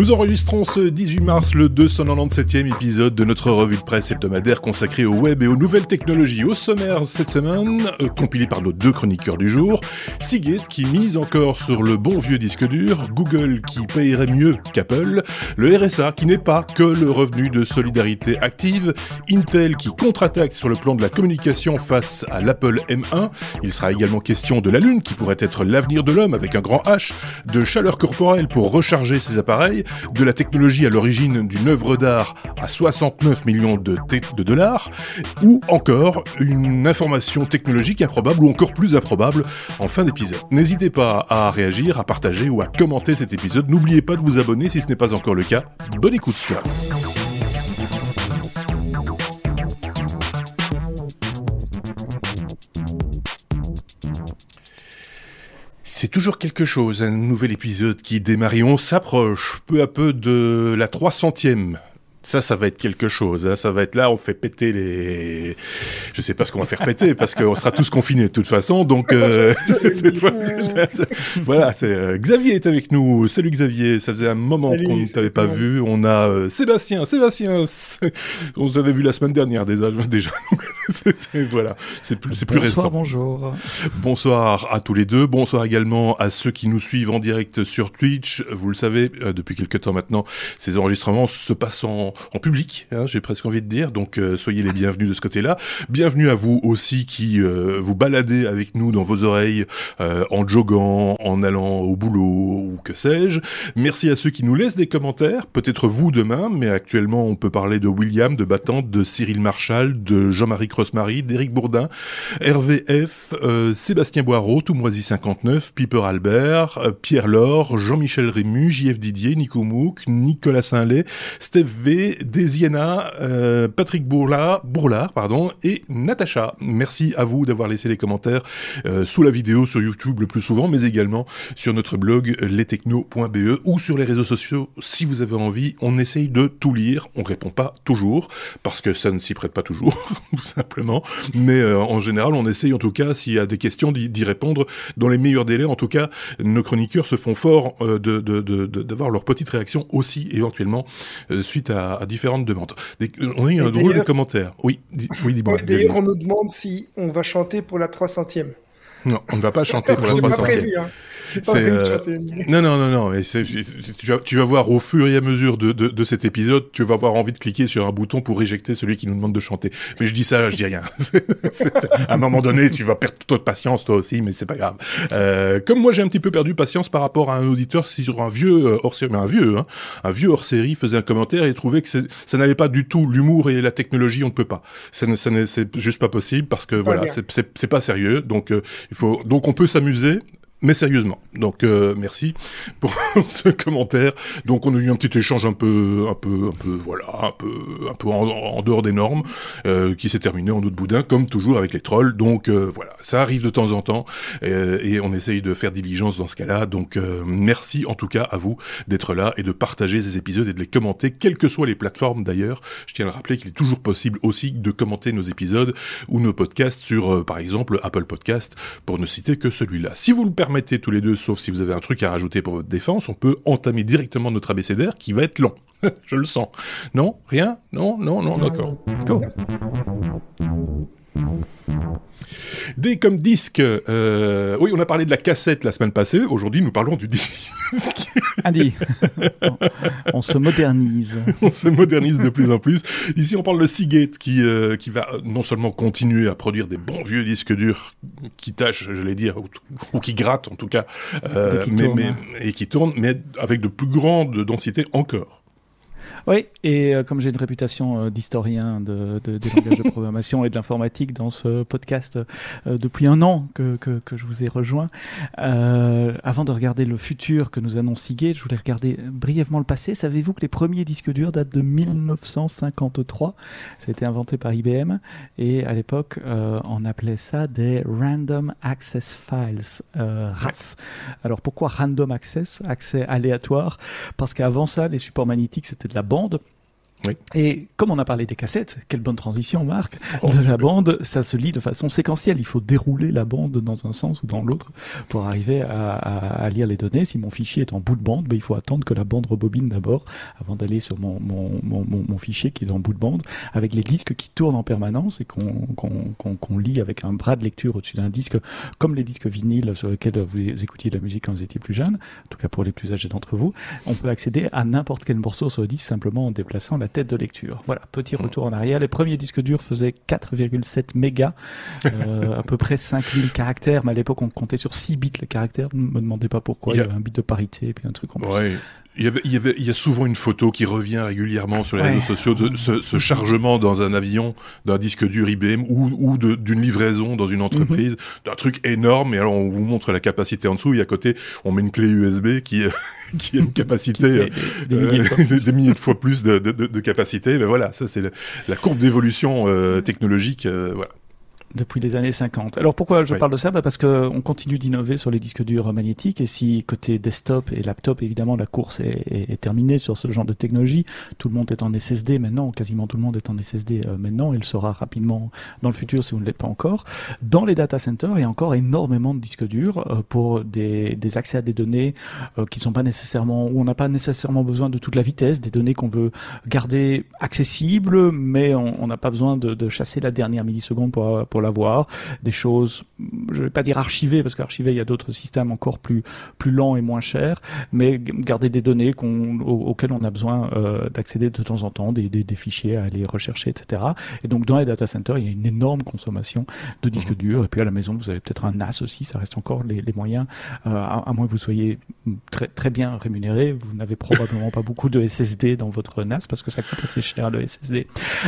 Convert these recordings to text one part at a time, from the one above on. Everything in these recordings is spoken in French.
Nous enregistrons ce 18 mars le 297e épisode de notre revue de presse hebdomadaire consacrée au web et aux nouvelles technologies. Au sommaire cette semaine, euh, compilé par nos deux chroniqueurs du jour, Seagate qui mise encore sur le bon vieux disque dur, Google qui payerait mieux qu'Apple, le RSA qui n'est pas que le revenu de solidarité active, Intel qui contre-attaque sur le plan de la communication face à l'Apple M1, il sera également question de la Lune qui pourrait être l'avenir de l'homme avec un grand H, de chaleur corporelle pour recharger ses appareils, de la technologie à l'origine d'une œuvre d'art à 69 millions de, de dollars, ou encore une information technologique improbable ou encore plus improbable en fin d'épisode. N'hésitez pas à réagir, à partager ou à commenter cet épisode. N'oubliez pas de vous abonner si ce n'est pas encore le cas. Bonne écoute. C'est toujours quelque chose, un nouvel épisode qui démarre et on s'approche peu à peu de la 300e ça, ça va être quelque chose. Hein. Ça va être là, on fait péter les. Je sais pas ce qu'on va faire péter parce qu'on sera tous confinés de toute façon. Donc euh... voilà, c'est euh, Xavier est avec nous. Salut Xavier. Ça faisait un moment qu'on ne t'avait pas vu. On a euh, Sébastien. Sébastien, on t'avait vu la semaine dernière déjà. déjà. voilà, c'est plus, c'est plus récent. Bonjour. Bonsoir à tous les deux. Bonsoir également à ceux qui nous suivent en direct sur Twitch. Vous le savez, euh, depuis quelques temps maintenant, ces enregistrements se passent en en, public, hein, j'ai presque envie de dire. Donc euh, soyez les bienvenus de ce côté-là. Bienvenue à vous aussi qui euh, vous baladez avec nous dans vos oreilles euh, en joguant, en allant au boulot ou que sais-je. Merci à ceux qui nous laissent des commentaires. Peut-être vous demain, mais actuellement on peut parler de William, de Battante, de Cyril Marchal, de Jean-Marie Crossmarie, d'Éric Bourdin, Hervé F, Sébastien Boireau, Toumoisy 59, Piper Albert, Pierre Laure, Jean-Michel Rému, JF Didier, Nico Mouk, Nicolas Saint-Lay, Steph V, Desiena, euh, Patrick Bourlard, Bourlard pardon, et Natacha. Merci à vous d'avoir laissé les commentaires euh, sous la vidéo sur YouTube le plus souvent, mais également sur notre blog lestechno.be ou sur les réseaux sociaux si vous avez envie. On essaye de tout lire, on répond pas toujours parce que ça ne s'y prête pas toujours, tout simplement. Mais euh, en général, on essaye en tout cas s'il y a des questions d'y répondre dans les meilleurs délais. En tout cas, nos chroniqueurs se font fort euh, de d'avoir de, leur petite réaction aussi éventuellement suite à à, différentes demandes. on a eu un drôle de commentaire. Oui, oui dis-moi. D'ailleurs, on nous demande si on va chanter pour la 300e. Non, on ne va pas chanter pour la 300e. Hein. Euh, non, non, non, non. Mais tu, vas, tu vas voir au fur et à mesure de, de, de, cet épisode, tu vas avoir envie de cliquer sur un bouton pour réjecter celui qui nous demande de chanter. Mais je dis ça, je dis rien. à un moment donné, tu vas perdre toute patience toi aussi, mais c'est pas grave. Euh, comme moi, j'ai un petit peu perdu patience par rapport à un auditeur sur un vieux euh, hors série, mais un vieux, hein, un vieux hors série faisait un commentaire et trouvait que ça n'allait pas du tout. L'humour et la technologie, on ne peut pas. Ça, c'est juste pas possible parce que voilà, c'est pas sérieux. Donc euh, il faut, donc on peut s'amuser mais sérieusement. Donc euh, merci pour ce commentaire. Donc on a eu un petit échange un peu, un peu, un peu, voilà, un peu, un peu en, dehors des normes, euh, qui s'est terminé en autre boudin, comme toujours avec les trolls. Donc euh, voilà, ça arrive de temps en temps, et on essaye de faire diligence dans ce cas-là. Donc merci en tout cas à vous d'être là et de partager ces épisodes et de les commenter, quelles que soient les plateformes d'ailleurs. Je tiens à le rappeler qu'il est toujours possible aussi de commenter nos épisodes ou nos podcasts sur, par exemple, Apple Podcast, pour ne citer que celui-là. Si vous le permettez permettez tous les deux, sauf si vous avez un truc à rajouter pour votre défense, on peut entamer directement notre abécédaire qui va être long. Je le sens. Non? Rien? Non? Non? Non? D'accord. Go. D comme disque. Euh, oui, on a parlé de la cassette la semaine passée. Aujourd'hui, nous parlons du disque. Adi, on se modernise. on se modernise de plus en plus. Ici, on parle de Seagate qui, euh, qui va non seulement continuer à produire des bons vieux disques durs qui tâchent, je l'ai dire, ou, qui grattent en tout cas, euh, mais, mais, et qui tournent, mais avec de plus grandes densités encore. Oui, et euh, comme j'ai une réputation euh, d'historien de, de, des langages de programmation et de l'informatique dans ce podcast euh, depuis un an que, que, que, je vous ai rejoint, avant de regarder le futur que nous annonce Seagate, je voulais regarder brièvement le passé. Savez-vous que les premiers disques durs datent de 1953 Ça a été inventé par IBM et à l'époque, on appelait ça des Random Access Files, RAF. Alors pourquoi Random Access Accès aléatoire? Parce qu'avant ça, les supports magnétiques, c'était de la bande bande et comme on a parlé des cassettes, quelle bonne transition, Marc, Oh, de la bande, ça se lit de façon séquentielle. Il faut dérouler la bande dans un sens ou dans l'autre pour arriver à, à- à lire les données. Si mon fichier est en bout de bande, ben, il faut attendre que la bande rebobine d'abord avant d'aller sur mon, mon, mon, mon- mon fichier qui est en bout de bande avec les disques qui tournent en permanence et qu'on lit avec un bras de lecture au-dessus d'un disque, comme les disques vinyles sur lesquels vous écoutiez de la musique quand vous étiez plus jeune, en tout cas pour les plus âgés d'entre vous. On peut accéder à n'importe quel morceau sur le disque simplement en déplaçant la tête de lecture. Voilà, petit retour en arrière. Les premiers disques durs faisaient 4,7 mégas, euh, à peu près 5000 caractères, mais à l'époque on comptait sur 6 bits les caractères. Ne me demandez pas pourquoi, Il il y a- avait un bit de parité et puis un truc en plus. Il y, avait, il, y avait, il y a souvent une photo qui revient régulièrement sur les Ouais. réseaux sociaux de ce, ce chargement dans un avion d'un disque dur IBM ou, ou d'une livraison dans une entreprise, d'un truc énorme. Et alors on vous montre la capacité en dessous et à côté on met une clé USB qui, euh, qui a une capacité euh, des- milliers de fois euh, des milliers de fois plus de, de, de- capacité. Mais voilà, ça c'est la courbe d'évolution euh, technologique. euh, voilà. Depuis les années 50. Alors pourquoi je Oui. parle de ça? Bah Parce qu'on continue d'innover sur les disques durs magnétiques et si côté desktop et laptop, évidemment, la course est, est- est terminée sur ce genre de technologie, tout le monde est en SSD maintenant, quasiment tout le monde est en SSD euh, maintenant, il sera rapidement dans le futur si vous ne l'êtes pas encore. Dans les data centers, il y a encore énormément de disques durs euh, pour des, des accès à des données euh, qui sont pas nécessairement, où on n'a pas nécessairement besoin de toute la vitesse, des données qu'on veut garder accessibles, mais on on n'a pas besoin de, de chasser la dernière milliseconde pour, pour l'avoir. Des choses, je vais pas dire archivées, parce qu'archivées, il y a d'autres systèmes encore plus, plus lents et moins chers, mais garder des données qu'on, au- auxquelles on a besoin euh, d'accéder de temps en temps, des, des, des fichiers à aller rechercher, etc. Et donc, dans les data centers, il y a une énorme consommation de disques durs. Et puis, à la maison, vous avez peut-être un NAS aussi, ça reste encore les, les moyens, euh, à, à moins que vous soyez très, très bien rémunéré. Vous n'avez probablement pas beaucoup de SSD dans votre NAS parce que ça coûte assez cher le SSD.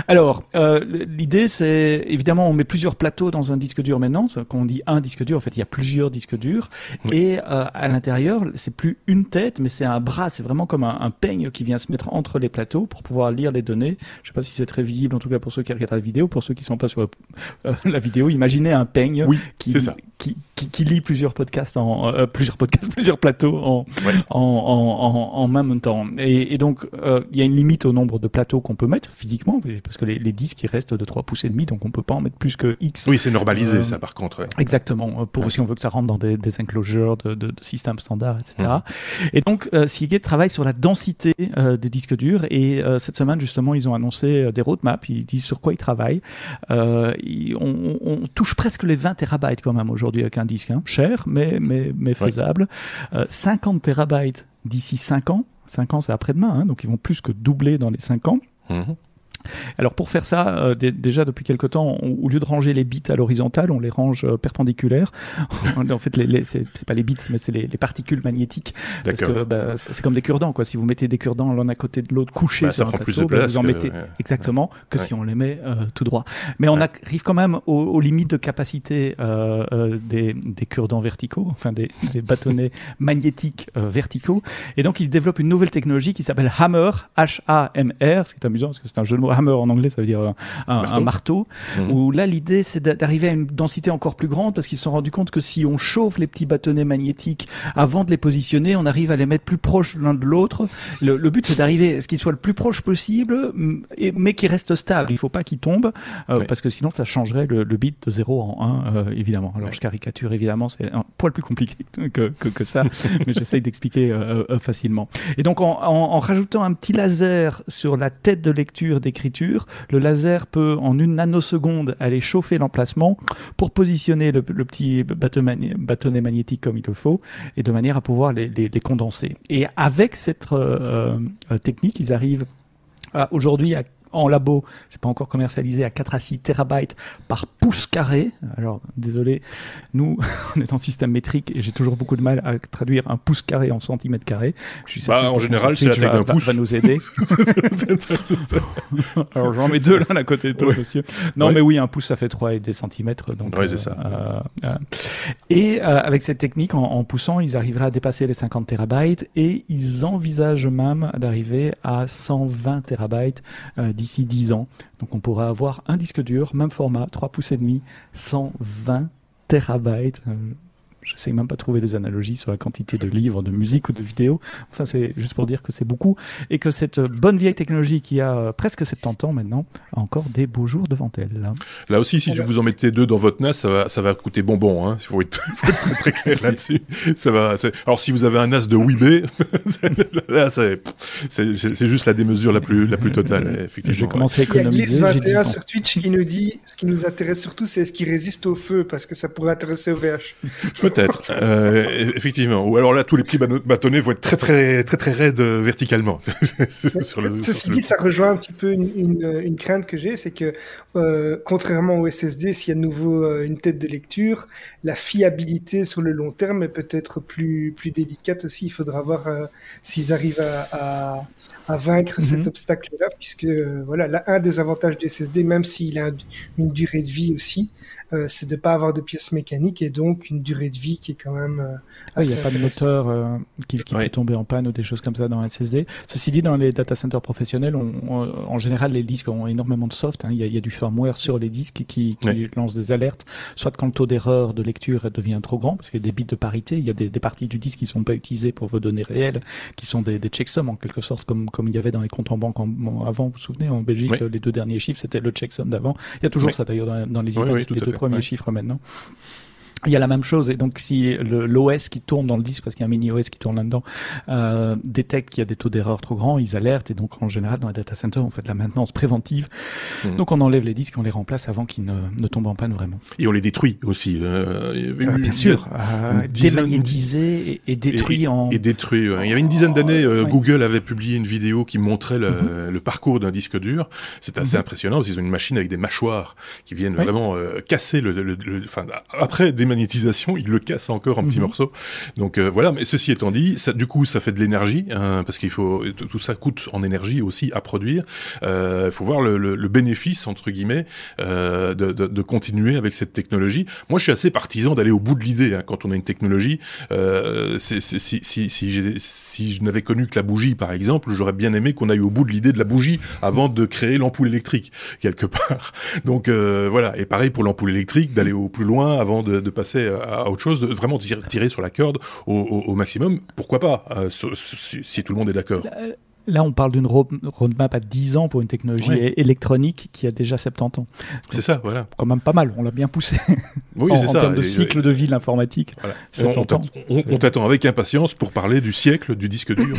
Alors, euh, l'idée, c'est évidemment, on met plusieurs plateaux dans un disque dur maintenant. Quand on dit un disque dur, en fait, il y a plusieurs disques durs. Oui. Et euh, à l'intérieur, c'est plus une tête, mais c'est un bras. C'est vraiment comme un, un peigne qui vient se mettre entre les plateaux pour pouvoir lire les données. Je sais pas si c'est très visible, en tout cas pour ceux qui regardent la vidéo. Pour ceux qui sont pas sur euh, la vidéo, imaginez un peigne Oui, qui, qui, qui, qui lit plusieurs podcasts en euh, plusieurs podcasts, plusieurs plateaux en, Ouais. en, en, en, en même temps. Et, et donc, euh, il y a une limite au nombre de plateaux qu'on peut mettre physiquement, parce que les, les disques ils restent de 3 pouces et demi, donc on peut pas en mettre plus que X. Oui, c'est normalisé Euh, ça par contre. ouais. Exactement, euh, pour Ouais. si on veut que ça rentre dans des, des enclosures de, de, de systèmes standards, etc. Mmh. Et donc, euh, Seagate travaille sur la densité euh, des disques durs et euh, cette semaine, justement, ils ont annoncé euh, des roadmaps, ils disent sur quoi ils travaillent. Euh, ils- on, on- on touche presque les 20 terabytes quand même aujourd'hui avec un disque, hein. cher, mais, mais, mais faisable. Euh, 50 terabytes d'ici 5 ans. 5 ans, c'est après-demain, hein, donc ils vont plus que doubler dans les 5 ans. Mhm. Alors pour faire ça, euh, dé- déjà depuis quelque temps, on- au lieu de ranger les bits à l'horizontale, on les range euh, perpendiculaires. en fait, les, les- c'est pas les bits, mais c'est les, les particules magnétiques. Parce que bah, c'est comme des cure-dents, quoi. Si vous mettez des cure-dents l'un à côté de l'autre couchés Bah, sur ça un prend plus plateau, de bah, place. vous en que- mettez ouais. exactement que Ouais. si on les met euh, tout droit. Mais on Ouais. arrive quand même aux, aux limites de capacité euh, des, des cure-dents verticaux, enfin des, des bâtonnets magnétiques verticaux. Et donc, ils développent une nouvelle technologie qui s'appelle Hammer, H-A-M-R, ce qui est amusant parce que c'est un jeu de mots. Hammer en anglais, ça veut dire euh, un, Marteau. un marteau. Mhm. Où là, l'idée, c'est d'a- d'arriver à une densité encore plus grande parce qu'ils se sont rendus compte que si on chauffe les petits bâtonnets magnétiques avant de les positionner, on arrive à les mettre plus proches l'un de l'autre. Le, le but, c'est d'arriver à ce qu'ils soient le plus proche possible, m- et- mais qu'ils restent stables. Il faut pas qu'ils tombent euh, Oui. parce que sinon, ça changerait le, le bit de 0 en 1, euh, évidemment. Alors, Oui. je caricature, évidemment, c'est un poil plus compliqué que, que, que ça, mais j'essaye d'expliquer euh, facilement. Et donc, en, en, en rajoutant un petit laser sur la tête de lecture le laser peut, en une nanoseconde, aller chauffer l'emplacement pour positionner le, petit bâtonnet magnétique comme il le faut, et de manière à pouvoir les, condenser. Et avec cette euh, euh, technique, ils arrivent aujourd'hui à en labo, c'est pas encore commercialisé à 4 à 6 terabytes par pouce carré. Alors, désolé, nous, on est en système métrique et j'ai toujours beaucoup de mal à traduire un pouce carré en centimètres carrés. Je suis Bah, en général, c'est la taille d'un va- pouce. Va nous aider. Alors, j'en mets deux l'un à côté de Ouais. monsieur. Non, Ouais. mais oui, un pouce, ça fait 3 et des centimètres. Donc, Ouais, c'est ça. euh, euh, et euh, avec cette technique, en, en poussant, ils arriveraient à dépasser les 50 terabytes et ils envisagent même d'arriver à 120 terabytes d'ici 10 ans. Donc on pourrait avoir un disque dur, même format, 3 pouces et demi, 120 terabytes. Euh, J'essaye même pas de trouver des analogies sur la quantité de livres, de musique ou de vidéos. Enfin, c'est juste pour dire que c'est beaucoup et que cette bonne vieille technologie qui a presque 70 ans maintenant a encore des beaux jours devant elle. Là aussi, si vous en mettez deux dans votre NAS, ça va, ça va coûter bonbon. Hein. Il faut être, très très clair là-dessus. Ça va. Alors si vous avez un NAS de 8B, là c'est juste la démesure la plus la plus totale. Effectivement. J'ai commencé à économiser. Il y a sur Twitch qui nous dit ce qui nous intéresse surtout, c'est ce qui résiste au feu parce que ça pourrait intéresser au VH. Peut-être, euh, effectivement. Ou alors là, tous les petits bâtonnets vont être très très très très raides euh, verticalement. sur le, Ceci dit, ça rejoint un petit peu une, une, crainte que j'ai, c'est que euh, contrairement au SSD, s'il y a de nouveau une tête de lecture, la fiabilité sur le long terme est peut-être plus plus délicate aussi. Il faudra voir euh, s'ils arrivent à, à, à vaincre cet mhm. obstacle-là, puisque voilà, là, un des avantages du SSD, même s'il a une durée de vie aussi, euh, c'est de ne pas avoir de pièces mécaniques et donc une durée de vie qui est quand même. Euh, il n'y a pas de moteur euh, qui, peut tomber en panne ou des choses comme ça dans un SSD. Ceci dit, dans les data centers professionnels, en général, les disques ont énormément de soft. Hein. Il, y a, du firmware sur les disques qui, lance des alertes, soit quand le taux d'erreur de lecture devient trop grand, parce qu'il y a des bits de parité, il y a des, parties du disque qui ne sont pas utilisées pour vos données réelles, qui sont des, checksums en quelque sorte, comme, comme il y avait dans les comptes en banque avant, vous vous souvenez, en Belgique, les deux derniers chiffres, c'était le checksum d'avant. Il y a toujours ça d'ailleurs dans, dans, les iPads, les deux premiers chiffres maintenant il y a la même chose et donc si l'OS qui tourne dans le disque parce qu'il y a un mini OS qui tourne là-dedans euh, détecte qu'il y a des taux d'erreur trop grands, ils alertent et donc en général dans les data centers on fait de la maintenance préventive. Mmh. Donc on enlève les disques, on les remplace avant qu'ils ne, ne, tombent en panne vraiment. Et on les détruit aussi. Euh, euh bien sûr, euh, démagnétisé et, détruit en. Et détruit. Il y avait une dizaine d'années, euh, Google avait publié une vidéo qui montrait le, mmh. le parcours d'un disque dur. C'est assez mmh. impressionnant. Ils ont une machine avec des mâchoires qui viennent vraiment casser le, le, le, enfin après des magnétisation, il le casse encore en petits mhm. morceaux. Donc euh, voilà, mais ceci étant dit, ça, du coup, ça fait de l'énergie, hein, parce qu'il faut tout ça coûte en énergie aussi à produire. Euh, il faut voir le, le, le, bénéfice entre guillemets euh, de, de, de, continuer avec cette technologie. Moi, je suis assez partisan d'aller au bout de l'idée hein, quand on a une technologie. Si, si, si, si je n'avais connu que la bougie, par exemple, j'aurais bien aimé qu'on aille au bout de l'idée de la bougie avant de créer l'ampoule électrique quelque part. Donc voilà, et pareil pour l'ampoule électrique, d'aller au plus loin avant de, de passer passer à autre chose, de vraiment tirer, sur la corde au, maximum. Pourquoi pas, euh, si, tout le monde est d'accord Là, on parle d'une roadmap à 10 ans pour une technologie électronique qui a déjà 70 ans. C'est ça, voilà. Quand même pas mal, on l'a bien poussé. Oui, c'est ça. En termes de cycle de vie de l'informatique. On, t'attend avec impatience pour parler du siècle du disque dur.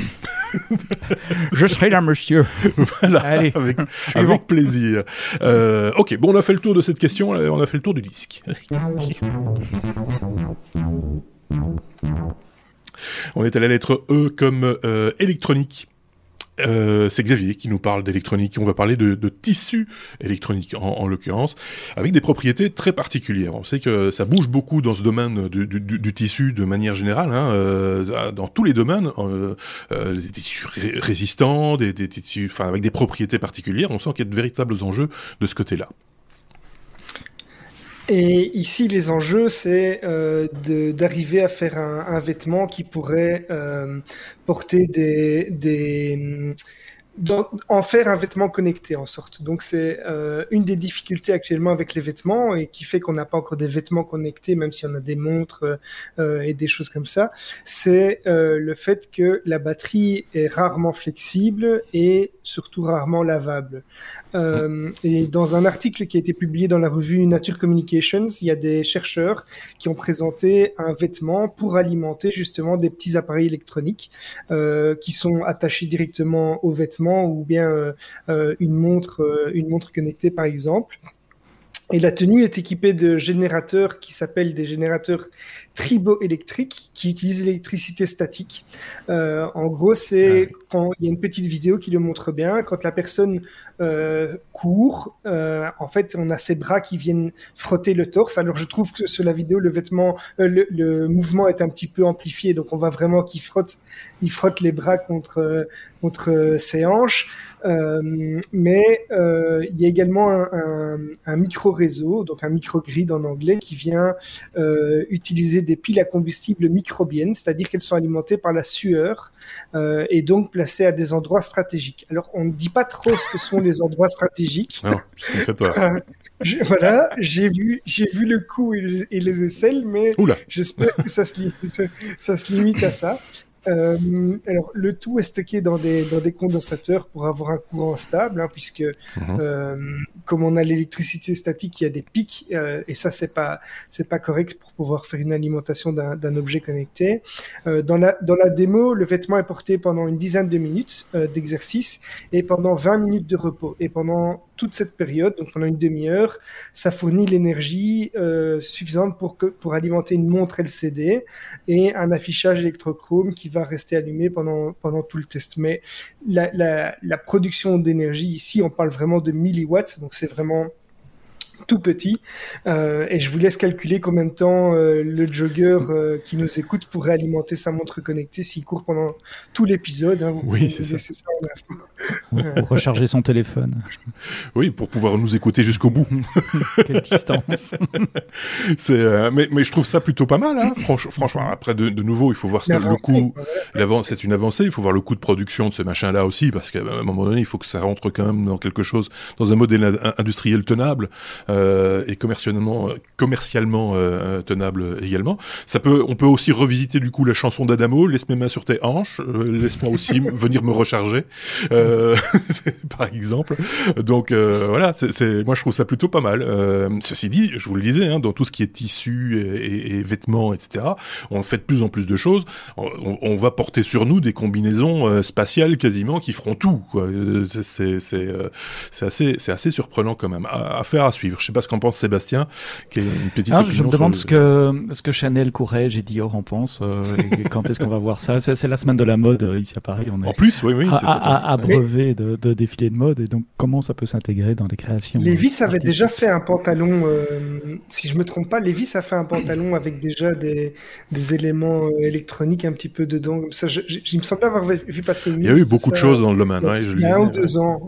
Je serai là, monsieur. voilà, Allez, avec, avec plaisir. Euh, ok, bon, on a fait le tour de cette question, on a fait le tour du disque. On est à la lettre E comme euh, électronique. Euh, c'est Xavier qui nous parle d'électronique. On va parler de, tissu électronique en, l'occurrence, avec des propriétés très particulières. On sait que ça bouge beaucoup dans ce domaine du, tissu de manière générale, hein, euh, dans tous les domaines, euh des tissus résistants, des, des tissus, enfin avec des propriétés particulières. On sent qu'il y a de véritables enjeux de ce côté-là. Et ici, les enjeux, c'est euh, d'arriver à faire un, vêtement qui pourrait euh, porter des, en faire un vêtement connecté en sorte. Donc c'est euh, une des difficultés actuellement avec les vêtements et qui fait qu'on n'a pas encore des vêtements connectés, même si on a des montres et des choses comme ça. C'est le fait que la batterie est rarement flexible et surtout rarement lavable. Euh, et dans un article qui a été publié dans la revue Nature Communications, il y a des chercheurs qui ont présenté un vêtement pour alimenter justement des petits appareils électroniques euh, qui sont attachés directement aux vêtements ou bien euh, une montre, une montre connectée par exemple. Et la tenue est équipée de générateurs qui s'appellent des générateurs triboélectriques qui utilisent l'électricité statique. Euh, en gros, c'est ah il y a une petite vidéo qui le montre bien, quand la personne euh, court, euh, en fait, on a ses bras qui viennent frotter le torse. Alors, je trouve que sur la vidéo, le vêtement, euh, le, mouvement est un petit peu amplifié, donc on voit vraiment qu'il frotte, il frotte les bras contre contre ses hanches. Mais il y a également un, micro réseau, donc un micro grid en anglais, qui vient utiliser des piles à combustible microbiennes, c'est-à-dire qu'elles sont alimentées par la sueur et donc à des endroits stratégiques. Alors, on ne dit pas trop ce que sont les endroits stratégiques. Non, ça me fait peur. Euh, je- voilà, j'ai vu, j'ai vu le coup et, et les aisselles, mais j'espère que ça se, li- ça, ça se limite à ça. Euh, alors, le tout est stocké dans des, dans des condensateurs pour avoir un courant stable, hein, puisque Mhm. euh, comme on a l'électricité statique, il y a des pics, euh, et ça, c'est pas, c'est pas correct pour pouvoir faire une alimentation d'un d'un objet connecté. Euh, dans, la, dans la démo, le vêtement est porté pendant une dizaine de minutes euh, d'exercice et pendant 20 minutes de repos. Et pendant toute cette période, donc pendant une demi-heure, ça fournit l'énergie euh, suffisante pour, que, pour alimenter une montre LCD et un affichage électrochrome qui va rester allumé pendant, pendant tout le test. Mais la, la, la production d'énergie ici, on parle vraiment de milliwatts, donc c'est vraiment tout petit. Euh, et je vous laisse calculer combien de temps euh, le jogger euh, qui nous écoute pourrait alimenter sa montre connectée s'il court pendant tout l'épisode. Hein. Oui, c'est ça. Pour recharger son téléphone. Oui, pour pouvoir nous écouter jusqu'au bout. Quelle distance. C'est, euh, mais, mais je trouve ça plutôt pas mal, hein, franch- franchement. Après, de, de nouveau, il faut voir ce le coût, c'est une avancée. Il faut voir le coût de production de ce machin-là aussi, parce qu'à un moment donné, il faut que ça rentre quand même dans quelque chose, dans un modèle in- industriel tenable euh, et commercialement, euh, commercialement euh, tenable également. Ça peut, on peut aussi revisiter du coup la chanson d'Adamo, laisse mes mains sur tes hanches, euh, laisse-moi aussi venir me recharger, par exemple. Donc voilà, c'est, moi je trouve ça plutôt pas mal. Ceci dit, je vous le disais, hein, dans tout ce qui est tissu et, et- et vêtements, etc., on fait de plus en plus de choses. On, on va porter sur nous des combinaisons spatiales quasiment qui feront tout. C'est, c'est, assez, c'est assez surprenant quand même. À, à faire à suivre. Je sais pas ce qu'en pense Sébastien, qui est une petite. Ah, je me demande ce que, ce que Chanel, Courrèges et Dior en pensent. euh, et quand est-ce qu'on va voir ça? C'est c'est la semaine de la mode euh, ici à Paris. On le- est En plus, oui, oui. à, c'est brevet de, de défilés de mode. Et donc, comment ça peut s'intégrer dans les créations Levis euh, avait déjà fait un pantalon, euh, si je me trompe pas, Levis a fait un pantalon avec déjà des, des éléments électroniques un petit peu dedans. Comme ça, je, me semblait avoir vu passer une Il y a eu beaucoup de choses dans le domaine. le Il y a un ou deux ans.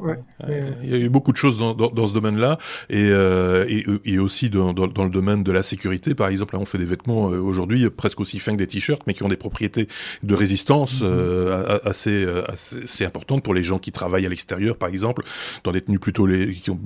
Il y a eu beaucoup de choses dans, dans, dans ce domaine-là et, euh, et, et aussi dans, dans, dans le domaine de la sécurité. Par exemple, là, on fait des vêtements euh, aujourd'hui presque aussi fins que des t-shirts, mais qui ont des propriétés de résistance euh, a- assez, euh, assez, assez importantes pour les gens qui travaillent à l'extérieur, par exemple, dans des tenues plutôt les, qui, ont,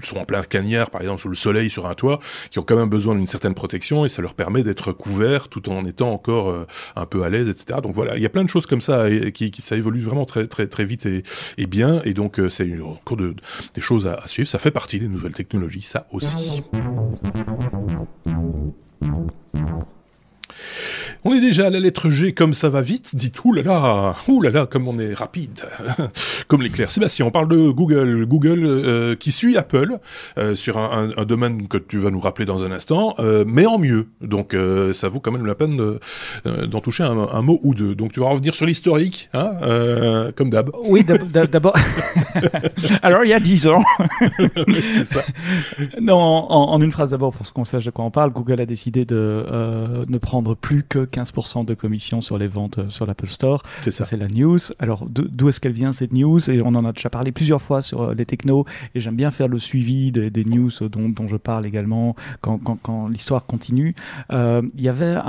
qui sont en plein cagnard, par exemple, sous le soleil, sur un toit, qui ont quand même besoin d'une certaine protection et ça leur permet d'être couverts tout en étant encore euh, un peu à l'aise, etc. Donc voilà, il y a plein de choses comme ça et, qui, qui ça évolue vraiment très très très vite et, et bien et donc euh, c'est encore de, des choses à, à suivre. Ça fait partie des nouvelles technologies, ça aussi. On est déjà à la lettre G, comme ça va vite, dites là là, comme on est rapide, comme l'éclair. Sébastien, on parle de Google, Google euh, qui suit Apple euh, sur un, un- un domaine que tu vas nous rappeler dans un instant, euh, mais en mieux. Donc ça vaut quand même la peine de- d'en toucher un, un mot ou deux. Donc tu vas revenir sur l'historique, hein, comme d'hab. Oui, d'ab- d'ab- d'abord. Alors, il y a 10 ans. Ça. Non, en, en une phrase d'abord, pour qu'on sache de quoi on parle, Google a décidé de ne prendre plus que 15% de commission sur les ventes euh, sur l'Apple Store. C'est Ça, c'est la news. Alors, d'o- d'où est-ce qu'elle vient cette news? Et on en a déjà parlé plusieurs fois sur euh, les technos. Et j'aime bien faire le suivi des, des news dont, dont je parle également quand, quand, quand l'histoire continue. Euh, Il y avait un,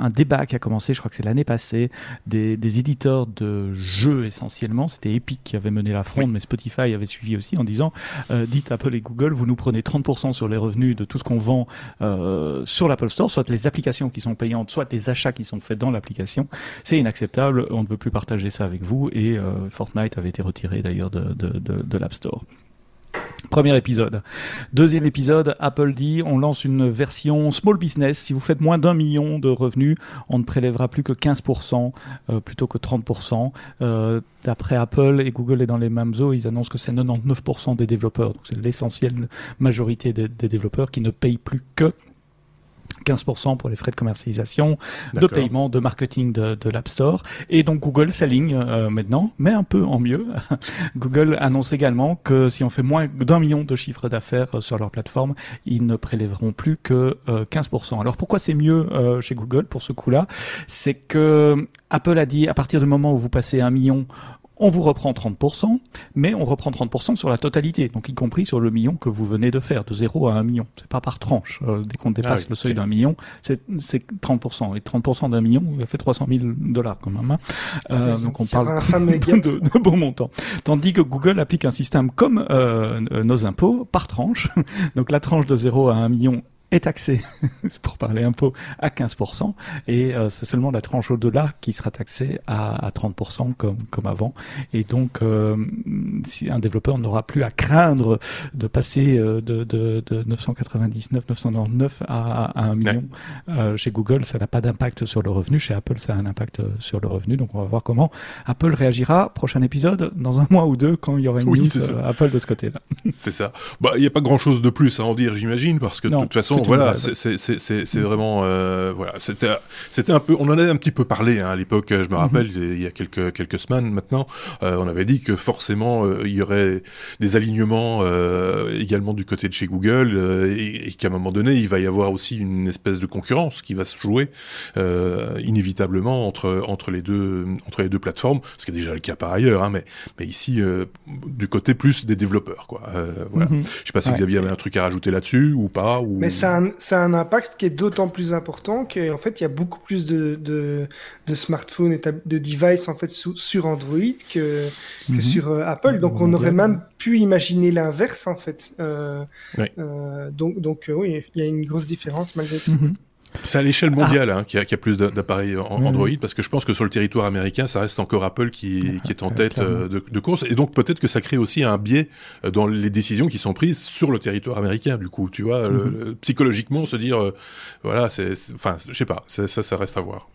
un débat qui a commencé, je crois que c'est l'année passée, des, des éditeurs de jeux essentiellement. C'était Epic qui avait mené la fronde, mais Spotify avait suivi aussi en disant euh, dites Apple et Google, vous nous prenez 30% sur les revenus de tout ce qu'on vend euh, sur l'Apple Store, soit les applications qui sont payantes, soit les achats qui sont faits dans l'application. C'est inacceptable, on ne veut plus partager ça avec vous et euh, Fortnite avait été retiré d'ailleurs de, l'App Store. Premier épisode. Deuxième épisode, Apple dit on lance une version small business. Si vous faites moins d'un million de revenus, on ne prélèvera plus que 15% euh, plutôt que 30%. Euh, D'après Apple et Google est dans les mêmes eaux, ils annoncent que c'est 99% des développeurs. C'est l'essentielle majorité des, des développeurs qui ne payent plus que 15% pour les frais de commercialisation, de paiement, de marketing de, de l'App Store. Et donc Google s'aligne euh, maintenant, mais un peu en mieux. Google annonce également que si on fait moins d'un million de chiffres d'affaires euh, sur leur plateforme, ils ne prélèveront plus que euh, 15%. Alors pourquoi c'est mieux euh, chez Google pour ce coup-là? C'est que Apple a dit à partir du moment où vous passez un million, on vous reprend 30%, mais on reprend 30% sur la totalité, donc y compris sur le million que vous venez de faire, de 0 à 1 million. C'est pas par tranche. Euh, dès qu'on dépasse Ah oui, le seuil d'un million, c'est c'est 30%. Et 30% d'un million, ça fait 300 000 dollars quand même. hein. Euh, donc on parle de, de beaux montants. Tandis que Google applique un système comme euh, nos impôts, par tranche. Donc la tranche de 0 à 1 million est taxée, pour parler impôt, à 15%, et euh, c'est seulement la tranche au-delà qui sera taxée à, à 30% comme, comme avant. Et donc, euh, si un développeur n'aura plus à craindre de passer euh, de, de, de 999, 999 à, à 1 million euh, chez Google, ça n'a pas d'impact sur le revenu. Chez Apple, ça a un impact euh, sur le revenu. Donc, on va voir comment Apple réagira. Prochain épisode, dans un mois ou deux, quand il y aura une Oui, news euh, Apple de ce côté-là. C'est ça. Bah, il n'y a pas grand-chose de plus à en dire, j'imagine, parce que de toute façon, une voilà, c'est c'est c'est c'est c'est vraiment euh, voilà, c'était c'était un peu, on en avait un petit peu parlé hein, à l'époque. Je me rappelle, il y a quelques quelques semaines maintenant, euh, on avait dit que forcément euh, il y aurait des alignements euh, également du côté de chez Google euh, et, et qu'à un moment donné, il va y avoir aussi une espèce de concurrence qui va se jouer euh, inévitablement entre entre les deux entre les deux plateformes, ce qui est déjà le cas par ailleurs, hein, mais mais ici euh, du côté plus des développeurs, quoi. Euh, voilà. Mhm. Je sais pas si Ouais. Xavier avait un truc à rajouter là-dessus ou pas. Ou... Mais ça a, un, ça a un impact qui est d'autant plus important qu'en fait, il y a beaucoup plus de, de, de smartphones et de devices en fait sous- sur Android que, que Mhm. sur euh, Apple. Donc, on aurait même pu imaginer l'inverse en fait. Euh, euh, donc, donc oui, il y a une grosse différence malgré tout. Mhm. C'est à l'échelle mondiale hein, qu'il y, a- qu'il y a plus d'a- d'appareils Mhm. Android, parce que je pense que sur le territoire américain, ça reste encore Apple qui, qui est en Ouais, tête euh, de, de course, et donc peut-être que ça crée aussi un biais euh, dans les décisions qui sont prises sur le territoire américain. Du coup, tu vois, le- Mhm. le- psychologiquement, se dire, euh, voilà, c'est, enfin, je sais pas, ça, ça, ça reste à voir.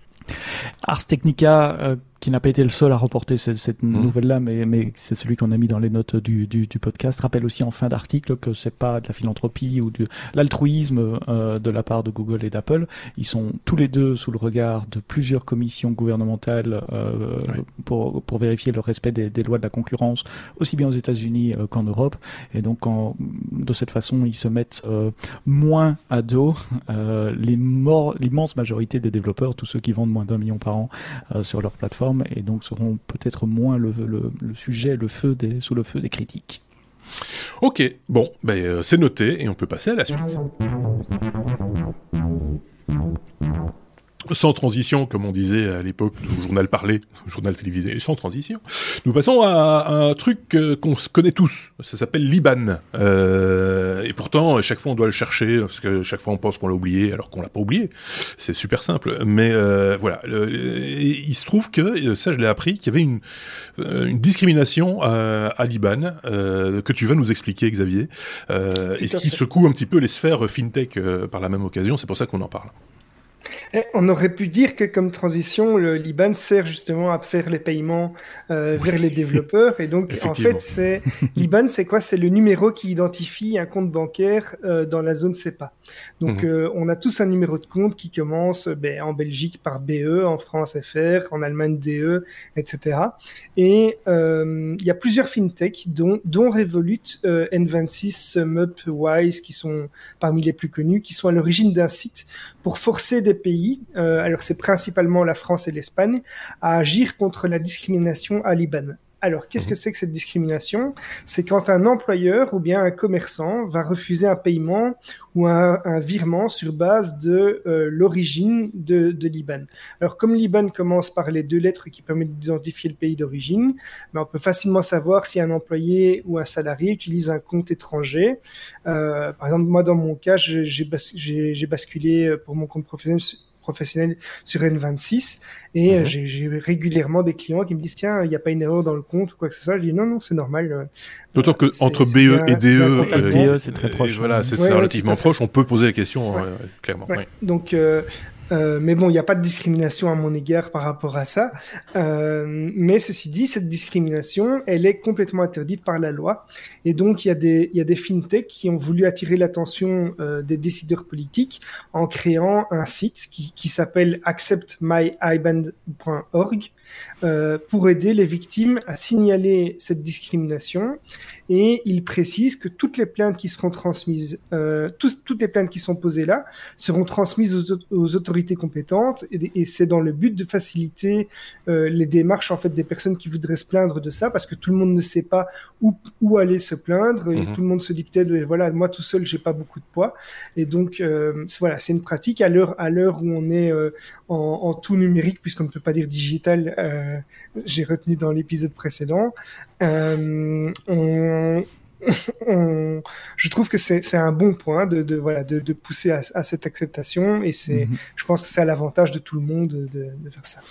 Ars Technica, euh, qui n'a pas été le seul à reporter cette, cette Mhm. nouvelle-là, mais, mais c'est celui qu'on a mis dans les notes du, du, du podcast, rappelle aussi en fin d'article que c'est pas de la philanthropie ou de l'altruisme euh, de la part de Google et d'Apple. Ils sont tous les deux sous le regard de plusieurs commissions gouvernementales euh, pour, pour vérifier le respect des, des lois de la concurrence, aussi bien aux États-Unis euh, qu'en Europe. Et donc, en- de cette façon, ils se mettent euh, moins à dos euh, l'immense majorité des développeurs, tous ceux qui vendent moins d'un million par an euh, sur leur plateforme, et donc seront peut-être moins le, sujet, le feu des, sous le feu des critiques. Ok, bon, ben, euh, c'est noté, et on peut passer à la suite. Sans transition, comme on disait à l'époque du journal parlé, journal télévisé, sans transition. Nous passons à, un truc euh, qu'on se connaît tous. Ça s'appelle Liban. Euh, et pourtant, chaque fois, on doit le chercher parce que chaque fois, on pense qu'on l'a oublié, alors qu'on l'a pas oublié. C'est super simple. Mais euh, voilà, Le- et il se trouve que euh, ça, je l'ai appris, qu'il y avait une, euh, une discrimination à Liban euh, que tu vas nous expliquer, Xavier, et ce qui secoue un petit peu les sphères fintech par la même occasion. C'est pour ça qu'on en parle. Et on aurait pu dire que comme transition, le Liban sert justement à faire les paiements euh, vers les développeurs. Et donc, en fait, c'est Liban, c'est quoi? C'est le numéro qui identifie un compte bancaire euh, dans la zone CEPA. Donc, Mhm. euh, on a tous un numéro de compte qui commence ben, en Belgique par BE, en France FR, en Allemagne DE, etc. Et il y a plusieurs fintechs, dont, dont Revolut, euh, N26, SumUp, Wise, qui sont parmi les plus connus, qui sont à l'origine d'un site pour forcer des pays, euh, alors c'est principalement la France et l'Espagne, à agir contre la discrimination à Liban. Alors, qu'est-ce que c'est que cette discrimination? C'est quand un employeur ou bien un commerçant va refuser un paiement ou un, un virement sur base de euh, l'origine de, de Liban. Alors, comme Liban commence par les deux lettres qui permettent d'identifier le pays d'origine, ben, on peut facilement savoir si un employé ou un salarié utilise un compte étranger. Euh, par exemple, moi, dans mon cas, bas- j'ai basculé euh, pour mon compte professionnel professionnel sur N26 et euh, Mhm. j'ai régulièrement des clients qui me disent tiens il n'y a pas une erreur dans le compte ou quoi que ce soit je dis non non c'est normal euh, D'autant que entre BE bien- et DE, comptable. DE, c'est très proche, Voilà, c'est Ouais, c'est ouais, relativement proche. On peut poser la question, clairement. Ouais. ouais. Donc, euh, mais bon, il n'y a pas de discrimination à mon égard par rapport à ça. Euh, mais ceci dit, cette discrimination, elle est complètement interdite par la loi. Et donc, il y a des, fintechs qui ont voulu attirer l'attention euh, des décideurs politiques en créant un site qui, s'appelle acceptmyiban.org pour aider les victimes à signaler cette discrimination et il précise que toutes les plaintes qui seront transmises, euh, toutes les plaintes qui sont posées là, seront transmises aux, autorités compétentes, et, c'est dans le but de faciliter euh, les démarches en fait des personnes qui voudraient se plaindre de ça, parce que tout le monde ne sait pas où, où aller se plaindre, et mhm. tout le monde se dit peut-être voilà moi tout seul j'ai pas beaucoup de poids, et donc euh, voilà c'est une pratique à l'heure à l'heure où on est en, en, tout numérique puisqu'on ne peut pas dire digital. J'ai retenu dans l'épisode précédent. Euh, on, je trouve que c'est un bon point de, de voilà de, de pousser à, à, cette acceptation et c'est mhm. je pense que c'est à l'avantage de tout le monde de, de faire ça.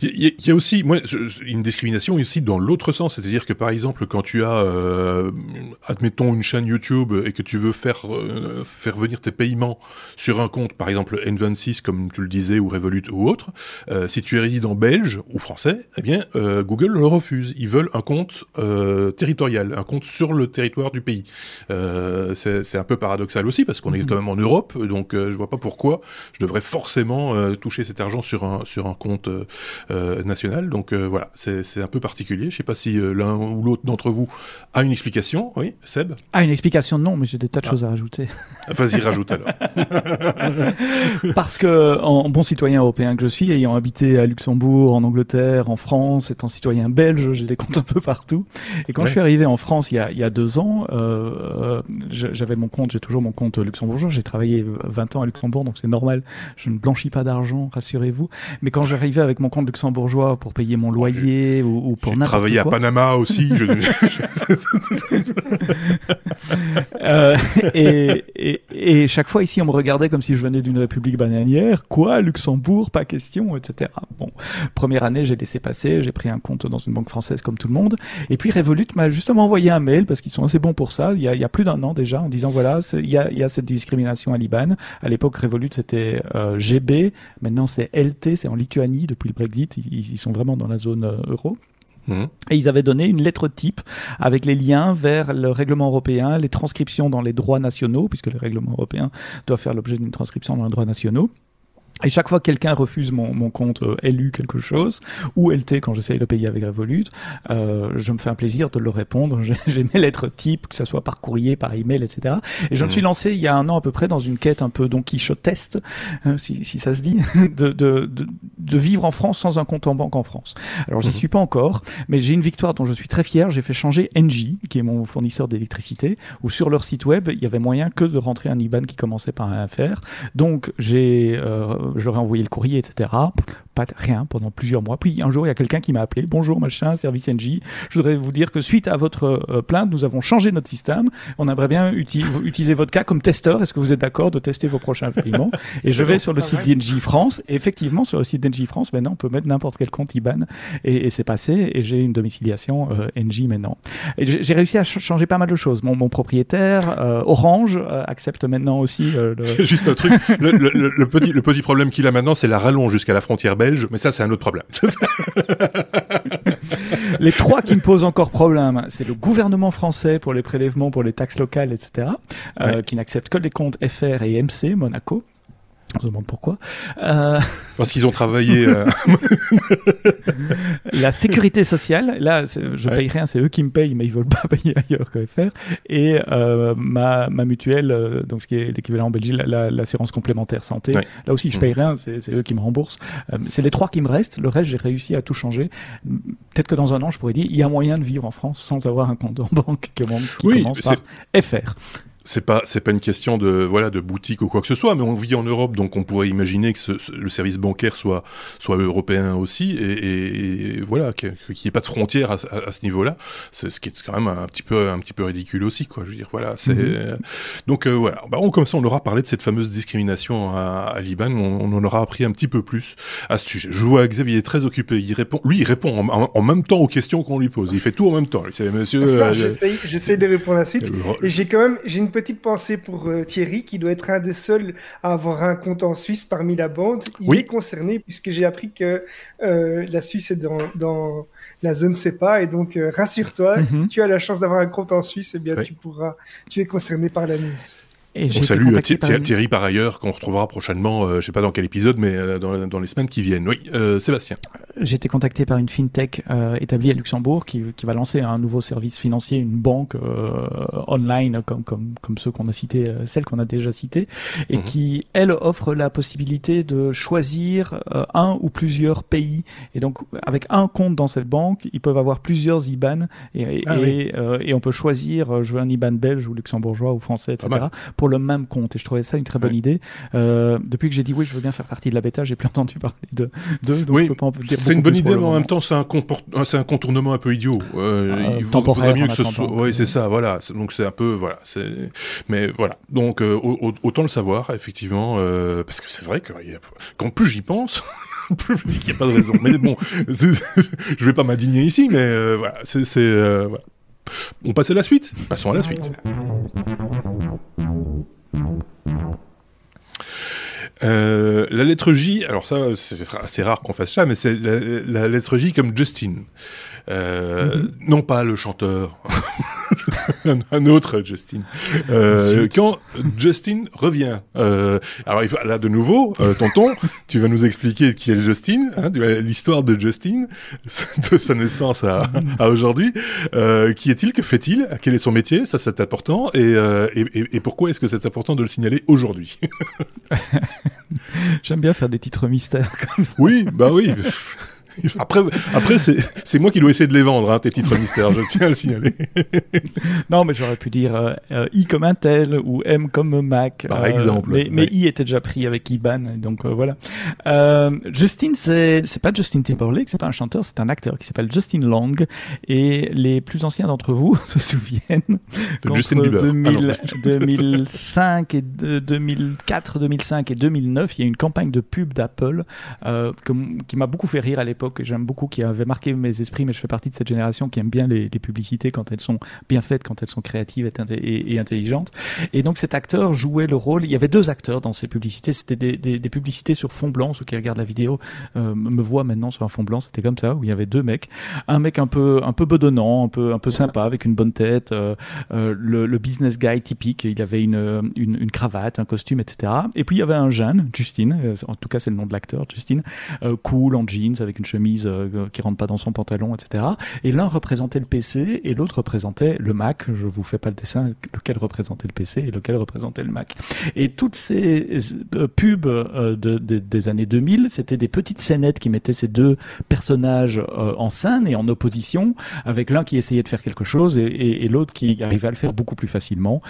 Il y, y, a aussi moi une discrimination aussi dans l'autre sens, c'est-à-dire que par exemple quand tu as euh, admettons une chaîne YouTube et que tu veux faire euh, faire venir tes paiements sur un compte par exemple N26 comme tu le disais ou Revolut ou autre, euh, si tu es résident belge ou français, eh bien Google le refuse. Ils veulent un compte territorial, un compte sur le territoire territoire du pays. Euh, c'est un peu paradoxal aussi parce qu'on est quand même en Europe, donc euh, je vois pas pourquoi je devrais forcément euh, toucher cet argent sur un sur un compte national. Donc voilà, c'est un peu particulier. Je sais pas si l'un ou l'autre d'entre vous a une explication. Oui, Seb? Ah, une explication non, mais j'ai des tas de ah. choses à rajouter. Ah, vas-y, rajoute alors. parce que en bon citoyen européen que je suis, ayant habité à Luxembourg, en Angleterre, en France, étant citoyen belge, j'ai des comptes un peu partout. Et quand je suis arrivé en France il y a, il y a deux ans, euh, euh j'avais mon compte, j'ai toujours mon compte luxembourgeois. J'ai travaillé 20 ans à Luxembourg, donc c'est normal. Je ne blanchis pas d'argent, rassurez-vous. Mais quand j'arrivais avec mon compte luxembourgeois pour payer mon loyer ou, ou, pour n'importe quoi. Travaillé à Panama aussi. je... euh, et, et, et, chaque fois ici, on me regardait comme si je venais d'une république bananière. Quoi, Luxembourg, pas question, etc. Bon, première année, j'ai laissé passer. J'ai pris un compte dans une banque française comme tout le monde. Et puis Revolut m'a justement envoyé un mail parce qu'ils sont assez bons pour ça. Il y a, il y a plus d'un an déjà, en disant voilà, il y a, il y a cette discrimination à Liban. À l'époque, Revolut c'était euh, GB, maintenant c'est LT, c'est en Lituanie depuis le Brexit. Ils, ils sont vraiment dans la zone euh, euro. Mmh. Et ils avaient donné une lettre type avec les liens vers le règlement européen, les transcriptions dans les droits nationaux, puisque le règlement européen doit faire l'objet d'une transcription dans les droits nationaux. Et chaque fois que quelqu'un refuse mon, mon compte euh, LU quelque chose, ou LT quand j'essaye de payer avec Revolut, euh, je me fais un plaisir de le répondre. J'ai mes lettres type, que ce soit par courrier, par email, etc. Et je me mmh. suis lancé il y a un an à peu près dans une quête un peu Don Quichoteste, euh, si, si ça se dit, de, de, de, de, vivre en France sans un compte en banque en France. Alors j'y mmh. suis pas encore, mais j'ai une victoire dont je suis très fier. J'ai fait changer Engie, qui est mon fournisseur d'électricité, où sur leur site web, il y avait moyen que de rentrer un IBAN qui commençait par un FR. Donc j'ai euh, j'aurais envoyé le courrier, etc. Pas rien pendant plusieurs mois. Puis un jour, il y a quelqu'un qui m'a appelé. Bonjour, machin, service NJ. Je voudrais vous dire que suite à votre euh, plainte, nous avons changé notre système. On aimerait bien utiliser votre cas comme testeur. Est-ce que vous êtes d'accord de tester vos prochains paiements Et je vais sur le site d'NJ France. Et effectivement, sur le site d'NJ France, maintenant, on peut mettre n'importe quel compte IBAN. Et, c'est passé. Et j'ai une domiciliation euh, NJ maintenant. J'ai réussi à changer pas mal de choses. Mon, propriétaire, euh, Orange, accepte maintenant aussi. Le... Juste un truc. Le, le, petit, le petit problème qu'il a maintenant, c'est la rallonge jusqu'à la frontière belge, mais ça, c'est un autre problème. les trois qui me posent encore problème, c'est le gouvernement français pour les prélèvements, pour les taxes locales, etc., euh, qui n'accepte que les comptes FR et MC, Monaco. On se demande pourquoi. Euh... Parce qu'ils ont travaillé. Euh... la sécurité sociale, là, je paye rien, c'est eux qui me payent, mais ils veulent pas payer ailleurs que faire. Et euh, ma, ma mutuelle, euh, donc ce qui est l'équivalent en Belgique, l'assurance la, complémentaire santé. Là aussi, je paye mmh. rien, c'est eux qui me remboursent. Euh, c'est les trois qui me restent. Le reste, j'ai réussi à tout changer. Peut-être que dans un an, je pourrais dire, il y a moyen de vivre en France sans avoir un compte en banque qui, qui oui, commence par FR c'est pas c'est pas une question de voilà de boutique ou quoi que ce soit, mais on vit en Europe, donc on pourrait imaginer que ce, le service bancaire soit soit européen aussi, et, et voilà qu'il n'y ait pas de frontières à, à, ce niveau-là, c'est ce qui est quand même un petit peu un petit peu ridicule aussi, quoi. Je veux dire voilà, c'est mm-hmm. donc euh, voilà. Bah, on, comme ça, on aura parlé de cette fameuse discrimination à, à Liban, on, on, en aura appris un petit peu plus à ce sujet. Je vois Xavier est très occupé, il répond, lui il répond en, en, même temps aux questions qu'on lui pose, il fait tout en même temps. C'est monsieur. Enfin, euh, J'essaye de répondre à la suite, et j'ai quand même j'ai une petite pensée pour euh, Thierry, qui doit être un des seuls à avoir un compte en Suisse parmi la bande. Il est concerné puisque j'ai appris que euh, la Suisse est dans, dans la zone CEPA et donc euh, rassure-toi, mhm. tu as la chance d'avoir un compte en Suisse, et eh bien tu pourras, tu es concerné par la news. Et On salue Thierry par ailleurs, qu'on retrouvera prochainement, je sais pas dans quel épisode, mais dans, dans, les semaines qui viennent. Oui, Sébastien. J'ai été contacté par une fintech établie à Luxembourg qui, qui, va lancer un nouveau service financier, une banque online comme, comme, comme ceux qu'on a cités, celle qu'on a déjà citées, et mhm. qui, elle, offre la possibilité de choisir un ou plusieurs pays. Et donc, avec un compte dans cette banque, ils peuvent avoir plusieurs IBAN et, ah euh, et, on peut choisir, euh, je veux un IBAN belge ou luxembourgeois ou français, etc. pour le même compte. Et je trouvais ça une très bonne idée. Euh, depuis que j'ai dit oui, je veux bien faire partie de la bêta, j'ai plus entendu parler de. de oui, c'est une bonne idée, mais en même temps, c'est un, c'est un contournement un peu idiot. il vaudrait mieux que ce soit. Oui, c'est ça, voilà. Donc c'est un peu. Voilà. Mais voilà. Donc autant le savoir, effectivement, parce que c'est vrai qu'en plus j'y pense. plus qu'il n'y a pas de raison. Mais bon, je vais pas m'indigner ici, mais euh, voilà, c'est, euh, voilà. On passe à la suite. Passons à la suite. Euh, la lettre J, alors ça, c'est assez rare qu'on fasse ça, mais c'est la, lettre J comme Justin. Euh, mm-hmm. Non pas le chanteur, un, autre Justin. Euh, quand Justin revient, euh, alors là de nouveau, euh, tonton, tu vas nous expliquer qui est Justin, hein, l'histoire de Justin, de sa naissance à, à aujourd'hui. Euh, qui est-il Que fait-il Quel est son métier Ça, c'est important. Et, et, et pourquoi est-ce que c'est important de le signaler aujourd'hui? J'aime bien faire des titres mystères comme ça. Oui, bah oui. Après, après c'est moi qui dois essayer de les vendre, hein, tes titres mystères, je tiens à le signaler. non, mais j'aurais pu dire euh, euh, I comme Intel ou M comme Mac. Par euh, exemple. Mais, mais I était déjà pris avec IBAN, donc voilà. Justin, c'est pas Justin Timberlake, c'est pas un chanteur, c'est un acteur qui s'appelle Justin Long. Et les plus anciens d'entre vous se souviennent de Justin Bieber. 2005 et 2004, 2005 et 2009, il y a une campagne de pub d'Apple qui m'a beaucoup fait rire à l'époque que j'aime beaucoup, qui avait marqué mes esprits, mais je fais partie de cette génération qui aime bien les, publicités quand elles sont bien faites, quand elles sont créatives et, intelligentes. Et donc cet acteur jouait le rôle. Il y avait deux acteurs dans ces publicités. C'était des, publicités sur fond blanc. Ceux qui regardent la vidéo euh, me voient maintenant sur un fond blanc. C'était comme ça où il y avait deux mecs. Un mec un peu un peu bedonnant, un peu un peu sympa avec une bonne tête, euh, euh, le, business guy typique. Il avait une, une, cravate, un costume, etc. Et puis il y avait un jeune, Justin. En tout cas c'est le nom de l'acteur, Justin, cool en jeans avec une chemise euh, qui rentre pas dans son pantalon, etc. Et l'un représentait le PC et l'autre représentait le Mac. Je vous fais pas le dessin, lequel représentait le PC et lequel représentait le Mac. Et toutes ces euh, pubs euh, de, des années 2000, c'était des petites scénettes qui mettaient ces deux personnages en scène et en opposition, avec l'un qui essayait de faire quelque chose et, l'autre qui arrivait à le faire beaucoup plus facilement.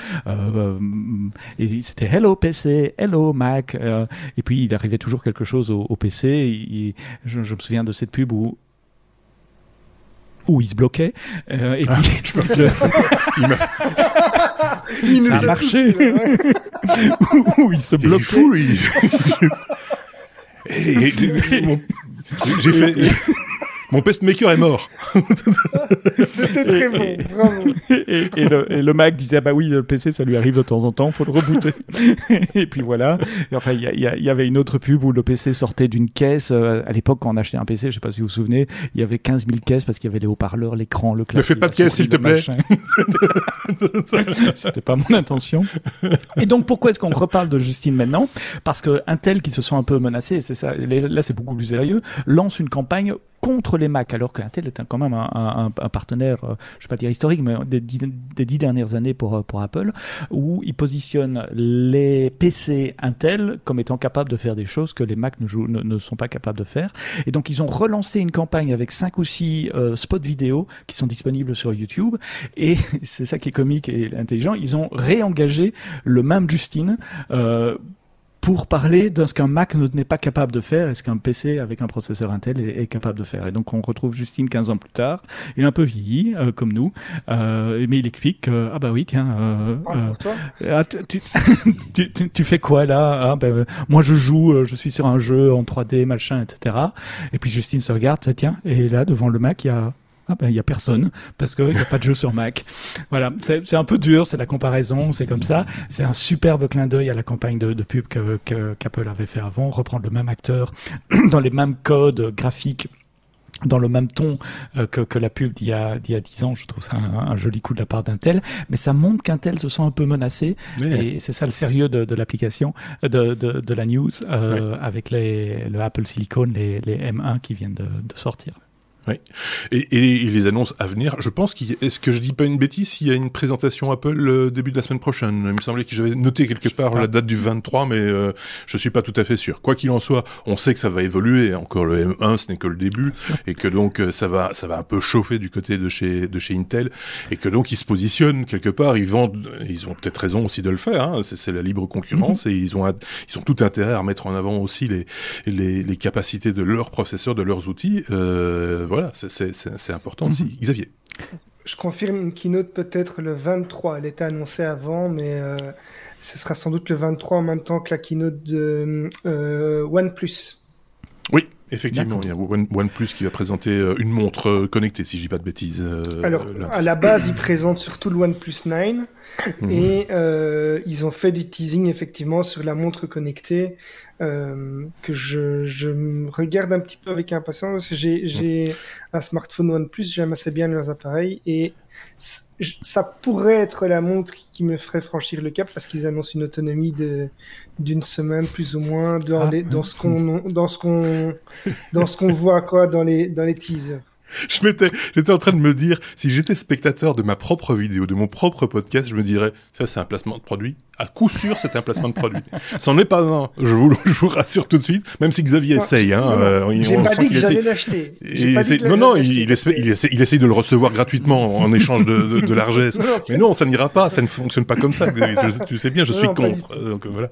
et c'était Hello PC, Hello Mac. et puis il arrivait toujours quelque chose au, PC. Je, je me souviens de cette pub où où il se bloquait. Euh, et ah, puis, tu le... il, ça a marché. où, il se bloquait. fou, lui. J'ai fait. Mon pacemaker est mort. C'était très bon, bravo. Et, le, et, le, Mac disait, ah bah oui, le PC, ça lui arrive de temps en temps, faut le rebooter. et puis voilà. Et enfin, il y, y, avait une autre pub où le PC sortait d'une caisse. Euh, à l'époque, quand on achetait un PC, je sais pas si vous vous souvenez, il y avait 15 000 caisses parce qu'il y avait les haut-parleurs, l'écran, le clavier. Ne fais pas de caisse, s'il te plaît. C'était pas mon intention. Et donc, pourquoi est-ce qu'on reparle de Justine maintenant? Parce que Intel, qui se sont un peu menacés, c'est ça, là c'est beaucoup plus sérieux, lance une campagne contre les Mac, alors qu'Intel est quand même un, partenaire, euh, je ne vais pas dire historique, mais des, dix dernières années pour, euh, Apple, où il positionne les PC Intel comme étant capables de faire des choses que les Mac ne, sont pas capables de faire. Et donc ils ont relancé une campagne avec cinq ou six euh, spots vidéo qui sont disponibles sur YouTube. Et c'est ça qui est comique et intelligent, ils ont réengagé le même Justine pour parler de ce qu'un Mac n'est pas capable de faire et ce qu'un PC avec un processeur Intel est, capable de faire. Et donc on retrouve Justine 15 ans plus tard, il est un peu vieilli, euh, comme nous, euh, mais il explique que, ah bah oui, tiens, euh, ah, ah tu, tu, tu, fais quoi là ah, ben, Moi je joue, je suis sur un jeu en 3D, machin, etc. Et puis Justine se regarde, tiens, et là devant le Mac, il y a ah ben, il y a personne parce qu'il n'y a pas de jeu sur Mac. Voilà, c'est un peu dur, c'est la comparaison, c'est comme ça. C'est un superbe clin d'œil à la campagne de, de pub qu'Apple avait fait avant, reprendre le même acteur dans les mêmes codes graphiques dans le même ton euh, que, que, la pub d'il y a d'il y a dix ans. Je trouve ça un, joli coup de la part d'Intel, mais ça montre qu'Intel se sent un peu menacé et c'est ça le sérieux de, de l'application, de, de, de, la news euh, avec les, le Apple Silicon, les, les M1 qui viennent de, de sortir. Oui. Et, et, les annonces à venir, je pense qu'il est-ce que je dis pas une bêtise s'il y a une présentation Apple le début de la semaine prochaine? Il me semblait que j'avais noté quelque part la date du 23, mais euh, je suis pas tout à fait sûr. Quoi qu'il en soit, on sait que ça va évoluer. Encore le M1, ce n'est que le début, et que donc euh, ça va, ça va un peu chauffer du côté de chez de chez Intel, et que donc ils se positionnent quelque part. Ils vendent, ils ont peut-être raison aussi de le faire. Hein, c'est la libre concurrence, mhm. et ils ont ils ont tout intérêt à remettre en avant aussi les les, les capacités de leurs processeurs, de leurs outils. Euh, voilà, c'est important aussi. Mhm. Xavier Je confirme une keynote peut-être le 23. Elle était annoncée avant, mais euh, ce sera sans doute le 23 en même temps que la keynote de euh, OnePlus. Oui, Effectivement, il y a OnePlus qui va présenter euh, une montre euh, connectée, si je dis pas de bêtises. Euh, Alors, à la base, ils présentent surtout le OnePlus 9 mhm. et ils ont fait du teasing effectivement sur la montre connectée que je, je, regarde un petit peu avec impatience. J'ai mhm. un smartphone OnePlus, j'aime assez bien leurs appareils et ça pourrait être la montre qui me ferait franchir le cap parce qu'ils annoncent une autonomie de d'une semaine plus ou moins dans, ah. dans ce qu'on dans ce qu'on dans ce qu'on voit quoi dans les dans les teasers je m'étais, j'étais en train de me dire, si j'étais spectateur de ma propre vidéo, de mon propre podcast, je me dirais, ça c'est un placement de produit. À coup sûr, c'est un placement de produit. Ça n'en est pas un. Je vous, je vous rassure tout de suite, même si Xavier essaye. Hein, euh, J'ai pas dit que j'allais l'acheter. Non, non, il, il, essaie, il, essaie, il essaye de le recevoir gratuitement en échange de, de, de largesse. Mais non, ça n'ira pas. Ça ne fonctionne pas comme ça. Tu, sais bien, je suis contre. Donc voilà.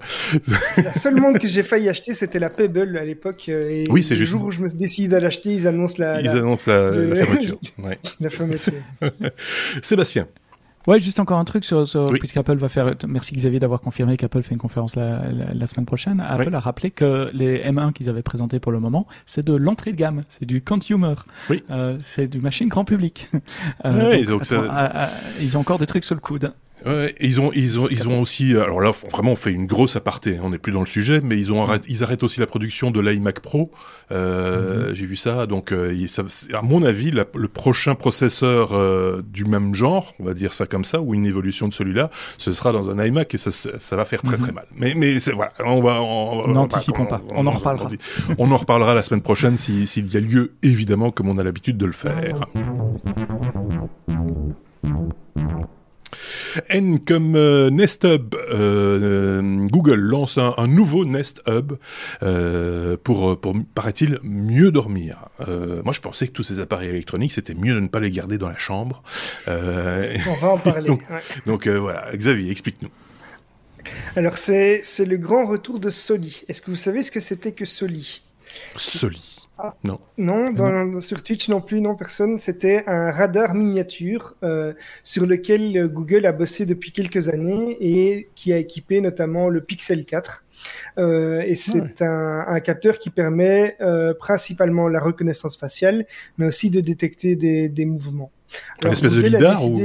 La seule montre que j'ai failli acheter, c'était la Pebble à l'époque. Euh, oui, c'est juste. Le jour où je me décide à l'acheter, ils annoncent la. Ils annoncent la, la fermeture. Ouais. la fermeture. Sébastien. Ouais, juste encore un truc sur, sur puisqu'Apple va faire. Merci Xavier d'avoir confirmé qu'Apple fait une conférence la, la, semaine prochaine. Apple a rappelé que les M1 qu'ils avaient présentés pour le moment, c'est de l'entrée de gamme, c'est du consumer. Oui. Euh, c'est du machine grand public. Euh, oui, donc, donc ça... ils ont encore des trucs sur le coude. Ouais, ils ont, ils ont, ils ont aussi, alors là, vraiment, on fait une grosse aparté. Hein, on n'est plus dans le sujet, mais ils ont ils arrêtent aussi la production de l'iMac Pro. Euh, mhm. J'ai vu ça, donc euh, ça, à mon avis, la, le prochain processeur euh, du même genre, on va dire ça comme ça, ou une évolution de celui-là, ce sera dans un iMac et ça, ça va faire très très mhm. mal. Mais, mais voilà, on va, on, n'anticipons pas, on, en reparlera. On, en reparlera la semaine prochaine s'il y a lieu, évidemment, comme on a l'habitude de le faire. N comme euh, Nest Hub, euh, Google lance un, nouveau Nest Hub euh, pour, pour paraît-il, mieux dormir. moi, je pensais que tous ces appareils électroniques, c'était mieux de ne pas les garder dans la chambre. On va en parler. donc, voilà, Xavier, explique-nous. Alors, c'est le grand retour de Soli. Est-ce que vous savez ce que c'était que Soli Soli. Non. Non, sur Twitch non plus, non, personne. C'était un radar miniature euh, sur lequel Google a bossé depuis quelques années et qui a équipé notamment le Pixel 4. Euh, et c'est un, capteur qui permet euh, principalement la reconnaissance faciale, mais aussi de détecter des, mouvements. une espèce de lidar ou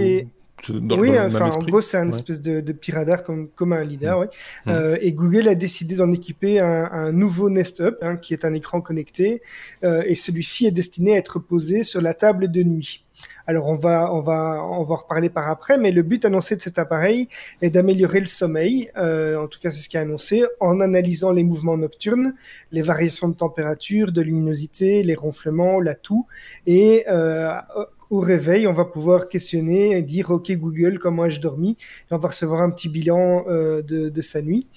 oui, enfin, en gros, c'est un espèce de, de, petit radar comme, comme un LiDAR. Ouais. Euh, et Google a décidé d'en équiper un, un, nouveau Nest Up, hein, qui est un écran connecté. Euh, et celui-ci est destiné à être posé sur la table de nuit. Alors on va on va on va en reparler par après, mais le but annoncé de cet appareil est d'améliorer le sommeil. Euh, en tout cas, c'est ce qui est annoncé en analysant les mouvements nocturnes, les variations de température, de luminosité, les ronflements, la toux, et euh, au réveil, on va pouvoir questionner et dire OK Google, comment ai-je dormi? Et on va recevoir un petit bilan euh, de, de, sa nuit.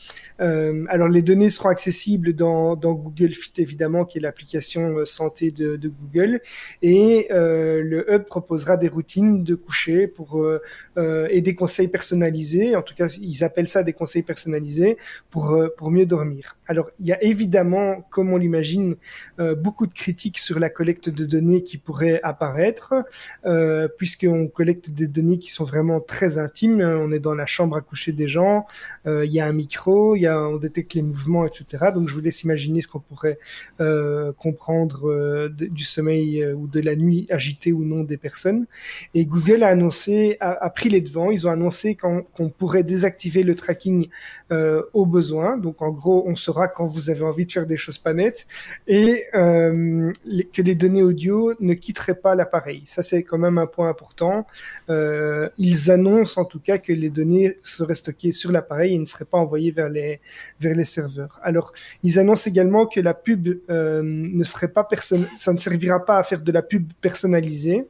Euh, alors les données seront accessibles dans, dans Google Fit évidemment, qui est l'application euh, santé de, de, Google, et euh, le hub proposera des routines de coucher pour euh, et des conseils personnalisés. En tout cas, ils appellent ça des conseils personnalisés pour pour mieux dormir. Alors il y a évidemment, comme on l'imagine, beaucoup de critiques sur la collecte de données qui pourraient apparaître. Euh, puisqu'on collecte des données qui sont vraiment très intimes. On est dans la chambre à coucher des gens, euh, il y a un micro, y a, on détecte les mouvements, etc. Donc je vous laisse imaginer ce qu'on pourrait euh, comprendre euh, du sommeil ou de la nuit agitée ou non des personnes. Et Google a annoncé, a, pris les devants. Ils ont annoncé qu'on pourrait désactiver le tracking au besoin. Donc en gros, on saura quand vous avez envie de faire des choses pas nettes et que les données audio ne quitteraient pas l'appareil. Ça, c'est quand même un point important. Euh, ils annoncent en tout cas que les données seraient stockées sur l'appareil et ne seraient pas envoyées vers les vers les serveurs. Alors, ils annoncent également que la pub euh, ne serait pas personne, ça ne servira pas à faire de la pub personnalisée.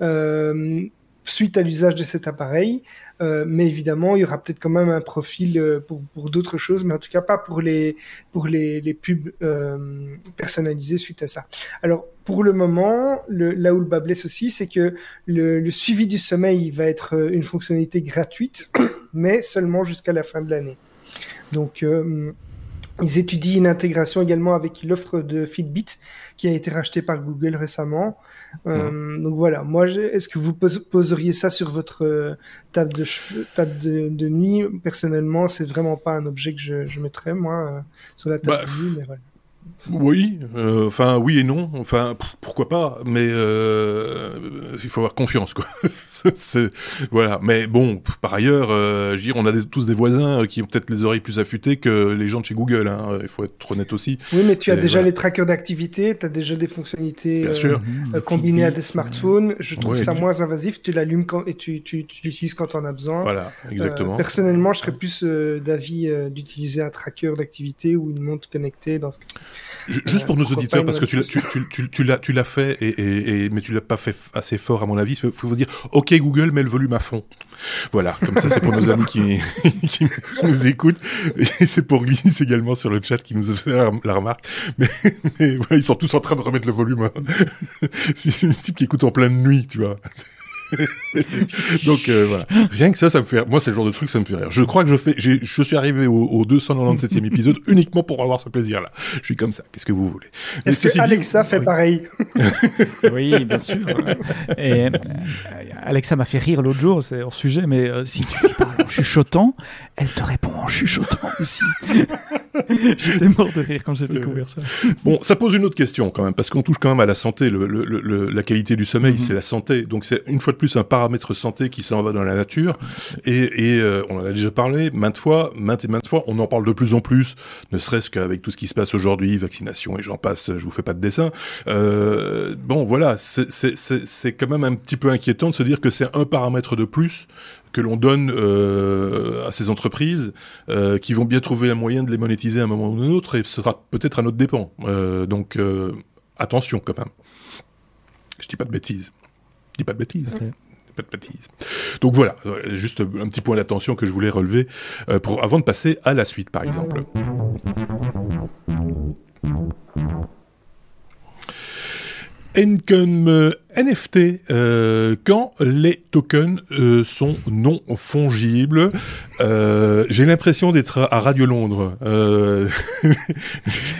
Euh, suite à l'usage de cet appareil. Euh, mais évidemment, il y aura peut-être quand même un profil euh, pour, d'autres choses, mais en tout cas pas pour les, pour les, les pubs euh, personnalisées suite à ça. Alors, pour le moment, là où le bas blesse aussi, c'est que le, suivi du sommeil va être euh, une fonctionnalité gratuite, mais seulement jusqu'à la fin de l'année. Donc, ils étudient une intégration également avec l'offre de Fitbit qui a été rachetée par Google récemment. Euh, mmh. Donc voilà, moi, est-ce que vous poseriez ça sur votre euh, table de, table de, de nuit? Personnellement, c'est vraiment pas un objet que je, je mettrais, moi, euh, sur la table bah, de nuit, mais voilà. Oui, euh, enfin oui et non, enfin pourquoi pas, mais euh, il faut avoir confiance quoi. c'est, voilà, mais bon, par ailleurs, euh, je veux dire, on a des, tous des voisins qui ont peut-être les oreilles plus affûtées que les gens de chez Google. Hein, il faut être honnête aussi. Oui, mais tu as déjà voilà. les trackers d'activité, tu as déjà des fonctionnalités Bien sûr. Euh, combinées à des smartphones. Je trouve ouais, ça tu... moins invasif. Tu l'allumes quand et tu, tu, tu l'utilises quand on a besoin. Voilà, exactement. personnellement, je serais plus d'avis d'utiliser un tracker d'activité ou une montre connectée dans ce cas. Juste pour nos auditeurs, parce que tu l'as, tu, tu, tu, l'as, tu l'as fait, et, et, et, mais tu l'as pas fait assez fort à mon avis. Il faut vous dire, OK Google, mets le volume à fond. Voilà, comme ça c'est pour nos amis qui, nous écoutent, et c'est pour Glynis également sur le chat qui nous a fait la remarque. Mais, mais voilà, ils sont tous en train de remettre le volume. Hein. c'est une type qui écoute en pleine nuit, tu vois. Donc euh, voilà, rien que ça, ça me fait. Rire. Moi, c'est le genre de truc, ça me fait rire. Je crois que je fais. Je suis arrivé au, au 297e épisode uniquement pour avoir ce plaisir-là. Je suis comme ça. Qu'est-ce que vous voulez? Est-ce que Alexa dit... fait oui. pareil? Oui, bien sûr. Et euh, Alexa m'a fait rire l'autre jour, c'est hors sujet, mais euh, si tu parles en chuchotant, elle te répond en chuchotant aussi. J'étais mort de rire quand j'ai découvert ça. Bon, ça pose une autre question quand même, parce qu'on touche quand même à la santé. Le, le, le, la qualité du sommeil, mm -hmm. c'est la santé. Donc c'est une fois de plus un paramètre santé qui s'en va dans la nature. Et, et euh, on en a déjà parlé maintes fois, maintes et maintes fois. On en parle de plus en plus, ne serait-ce qu'avec tout ce qui se passe aujourd'hui, vaccination et j'en passe. Je vous fais pas de dessin. Euh, bon, voilà, c'est quand même un petit peu inquiétant de se dire que c'est un paramètre de plus que l'on donne euh, à ces entreprises euh, qui vont bien trouver un moyen de les monétiser à un moment ou à un autre et ce sera peut-être à notre dépens. Euh, donc attention quand même. Je dis pas de bêtises. Je dis pas de bêtises. Pas de bêtises. Donc voilà, juste un petit point d'attention que je voulais relever pour, avant de passer à la suite par exemple. comme euh, NFT euh, quand les tokens euh, sont non fongibles. Euh, J'ai l'impression d'être à Radio Londres. Euh,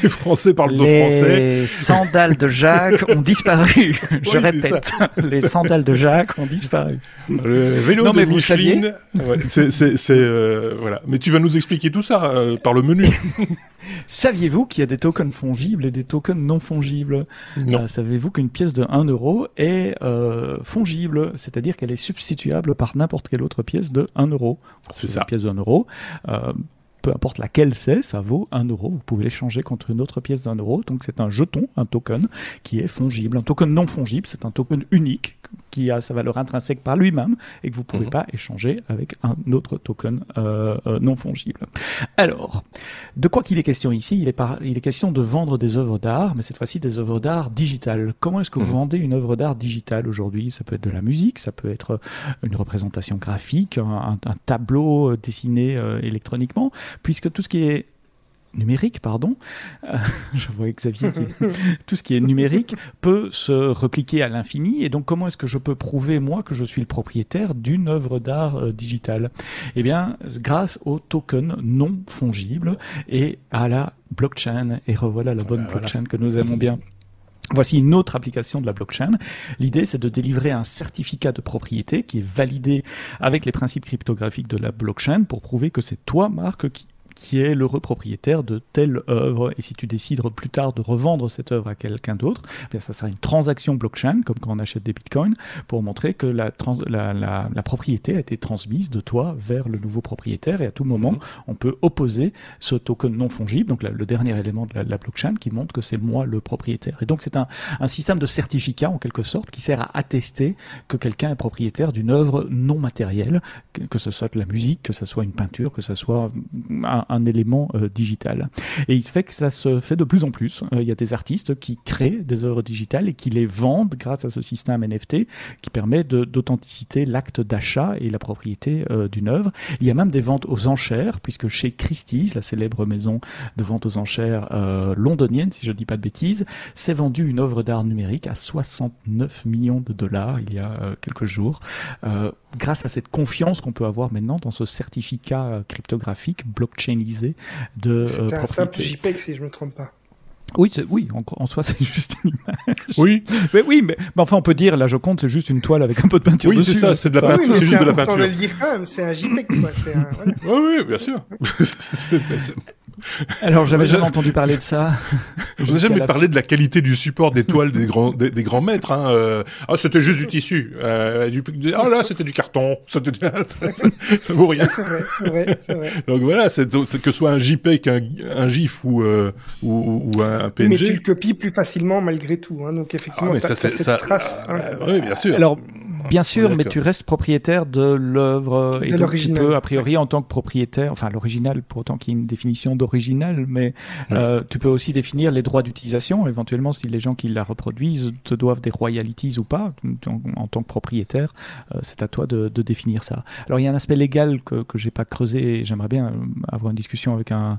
les Français parlent les de français. Les sandales de Jacques ont disparu. Je oui, répète, les sandales de Jacques ont disparu. Le vélo non, de mais Micheline. Ouais, c'est euh, voilà. Mais tu vas nous expliquer tout ça par le menu. Saviez-vous qu'il y a des tokens fongibles et des tokens non fongibles? Savez-vous qu'une pièce de 1 euro est euh, fongible, c'est-à-dire qu'elle est substituable par n'importe quelle autre pièce de 1 euro. C'est ça. Une pièce de 1 euro. Euh, peu importe laquelle c'est, ça vaut 1 euro. Vous pouvez l'échanger contre une autre pièce d'un euro. Donc c'est un jeton, un token, qui est fongible. Un token non fongible, c'est un token unique qui a sa valeur intrinsèque par lui-même et que vous ne pouvez mmh. pas échanger avec un autre token euh, euh, non fongible. Alors, de quoi qu'il est question ici il est, par, il est question de vendre des œuvres d'art, mais cette fois-ci des œuvres d'art digitales. Comment est-ce que vous mmh. vendez une œuvre d'art digitale aujourd'hui? Ça peut être de la musique, ça peut être une représentation graphique, un, un tableau dessiné euh, électroniquement, puisque tout ce qui est numérique, pardon, euh, je vois Xavier, qui, tout ce qui est numérique peut se repliquer à l'infini. Et donc, comment est-ce que je peux prouver, moi, que je suis le propriétaire d'une œuvre d'art euh, digitale? Eh bien, grâce au token non fongible et à la blockchain. Et revoilà la bonne voilà, blockchain voilà. que nous aimons bien. Voici une autre application de la blockchain. L'idée, c'est de délivrer un certificat de propriété qui est validé avec les principes cryptographiques de la blockchain pour prouver que c'est toi, Marc, qui qui est l'heureux propriétaire de telle œuvre. Et si tu décides plus tard de revendre cette œuvre à quelqu'un d'autre, eh ça sera une transaction blockchain, comme quand on achète des bitcoins, pour montrer que la, la, propriété a été transmise de toi vers le nouveau propriétaire. Et à tout moment, mhm. on peut opposer ce token non fongible, donc le dernier élément de la, blockchain, qui montre que c'est moi le propriétaire. Et donc c'est un, système de certificat, en quelque sorte, qui sert à attester que quelqu'un est propriétaire d'une œuvre non matérielle, que, que ce soit de la musique, que ce soit une peinture, que ce soit un, un élément euh, digital. Et il se fait que ça se fait de plus en plus. Euh, il y a des artistes qui créent des œuvres digitales et qui les vendent grâce à ce système NFT qui permet d'authenticité l'acte d'achat et la propriété euh, d'une œuvre. Il y a même des ventes aux enchères, puisque chez Christie's, la célèbre maison de vente aux enchères londonienne, si je ne dis pas de bêtises, s'est vendu une œuvre d'art numérique à 69 millions de dollars il y a quelques jours grâce à cette confiance qu'on peut avoir maintenant dans ce certificat cryptographique blockchainisé de C'est un simple JPEG si je me trompe pas. Oui, oui, en, soi, c'est juste une image. Oui. Mais oui, mais, enfin, on peut dire, là, je compte, c'est juste une toile avec un peu de peinture oui, c'est ça, c'est de la peinture, c'est juste de la peinture. le dire c'est un JPEG, quoi. Un, Oui, oui, bien sûr. Alors, j'avais jamais entendu parler de ça. Je n'ai jamais parlé de la qualité du support des toiles des grands, des, grands maîtres. Hein. Euh, ah, c'était juste du tissu. Euh, du, ah là, c'était du carton. Ça, ça, vaut rien. C'est vrai, c'est vrai, vrai, Donc voilà, c'est que ce soit un JPEG, un, un GIF ou, euh, ou, ou, un PNG. Mais tu le copies plus facilement malgré tout. Hein. Donc effectivement, ah, ça, c'est cette trace. Hein. oui, bien sûr. Alors, Bien sûr, mais tu restes propriétaire de l'œuvre et donc tu peux, a priori, en tant que propriétaire, enfin l'original, pour autant qu'il y ait une définition d'original, mais euh, tu peux aussi définir les droits d'utilisation. Éventuellement, si les gens qui la reproduisent te doivent des royalties ou pas, en, tant que propriétaire, euh, c'est à toi de, définir ça. Alors il y a un aspect légal que que j'ai pas creusé. et J'aimerais bien euh, avoir une discussion avec un,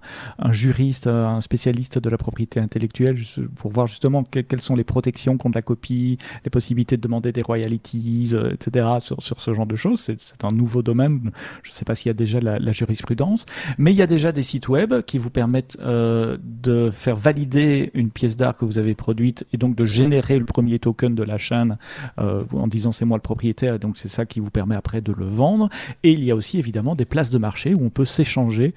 juriste, un spécialiste de la propriété intellectuelle, pour voir justement quelles sont les protections contre la copie, les possibilités de demander des royalties euh, etc., sur, ce genre de choses. C'est un nouveau domaine. Je ne sais pas s'il y a déjà la, jurisprudence, mais il y a déjà des sites web qui vous permettent euh, de faire valider une pièce d'art que vous avez produite et donc de générer le premier token de la chaîne euh, en disant c'est moi le propriétaire et donc c'est ça qui vous permet après de le vendre. Et il y a aussi évidemment des places de marché où on peut s'échanger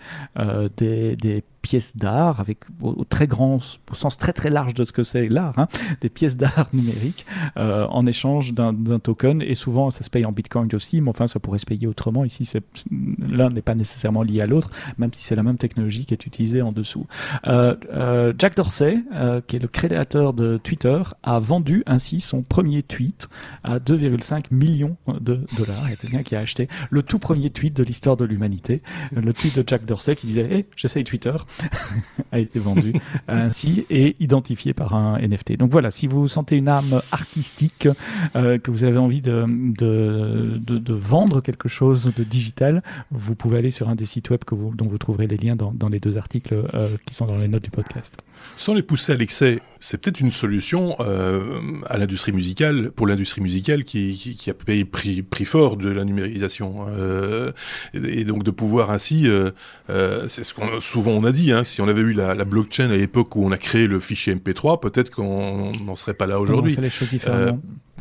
des pièces d'art, avec au, très grand, au sens très très large de ce que c'est l'art, hein, des pièces d'art numériques euh, en échange d'un token. Et souvent, ça se paye en Bitcoin aussi, mais enfin, ça pourrait se payer autrement. Ici, l'un n'est pas nécessairement lié à l'autre, même si c'est la même technologie qui est utilisée en dessous. Euh, euh, Jack Dorsey, qui est le créateur de Twitter, a vendu ainsi son premier tweet à 2,5 millions de dollars. Il y a quelqu'un qui a acheté le tout premier tweet de l'histoire de l'humanité, le tweet de Jack Dorsey qui disait hey, j'essaye Twitter a été vendu ainsi et identifié par un NFT. Donc voilà, si vous sentez une âme artistique, euh, que vous avez envie de, de, de, vendre quelque chose de digital, vous pouvez aller sur un des sites web que vous, dont vous trouverez les liens dans, dans les deux articles euh, qui sont dans les notes du podcast. Sans les pousser à l'excès, c'est peut-être une solution euh, à l'industrie musicale, pour l'industrie musicale qui, qui, qui, a payé prix, prix fort de la numérisation. Euh, et, donc de pouvoir ainsi, euh, euh c'est ce qu'on souvent on a dit, hein, si on avait eu la, la blockchain à l'époque où on a créé le fichier MP3, peut-être qu'on n'en serait pas là aujourd'hui.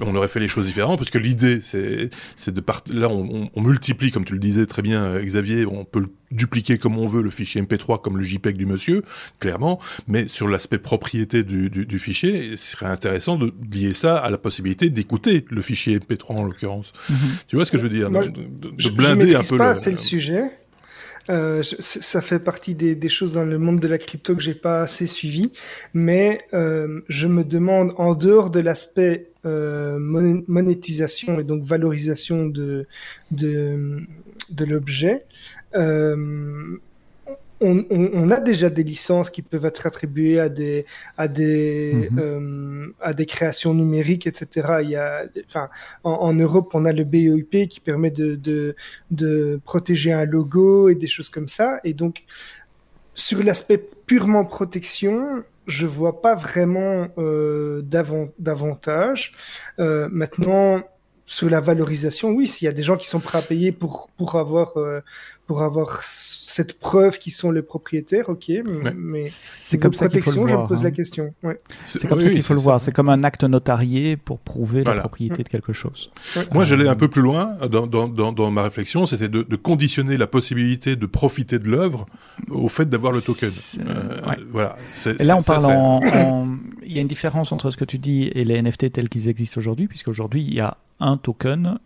On on aurait fait les choses différemment parce que l'idée c'est c'est de partir là on, on, multiplie comme tu le disais très bien euh, Xavier on peut le dupliquer comme on veut le fichier MP3 comme le JPEG du monsieur clairement mais sur l'aspect propriété du, du, du, fichier ce serait intéressant de lier ça à la possibilité d'écouter le fichier MP3 en l'occurrence. Mm-hmm. tu vois ce que je veux dire? De, blinder un peu pas c'est le sujet euh, ça fait partie des, des, choses dans le monde de la crypto que j'ai pas assez suivi, mais euh, je me demande en dehors de l'aspect euh, monétisation et donc valorisation de de, de l'objet. Euh, on, a déjà des licences qui peuvent être attribuées à des à des mhm. euh, à des créations numériques, etc. Il y a, enfin, en, Europe, on a le BOIP qui permet de, de, de protéger un logo et des choses comme ça. Et donc, sur l'aspect purement protection, je vois pas vraiment euh, d'avantage. Euh, maintenant, sur la valorisation, oui, s'il y a des gens qui sont prêts à payer pour, pour avoir, pour avoir cette preuve qu'ils sont les propriétaires, ok, mais c'est comme ça qu'il faut le voir. Je me pose la hein. question. C'est comme ça qu'il faut le voir. C'est comme un acte notarié pour prouver la propriété de quelque chose. Moi, j'allais un peu plus loin dans, dans, dans, dans ma réflexion, c'était de, de, conditionner la possibilité de profiter de l'œuvre au fait d'avoir le token. Euh, voilà. Et là, on parle en, Il y a une différence entre ce que tu dis et les NFT tels qu'ils existent aujourd'hui, puisqu'aujourd'hui, il y a un token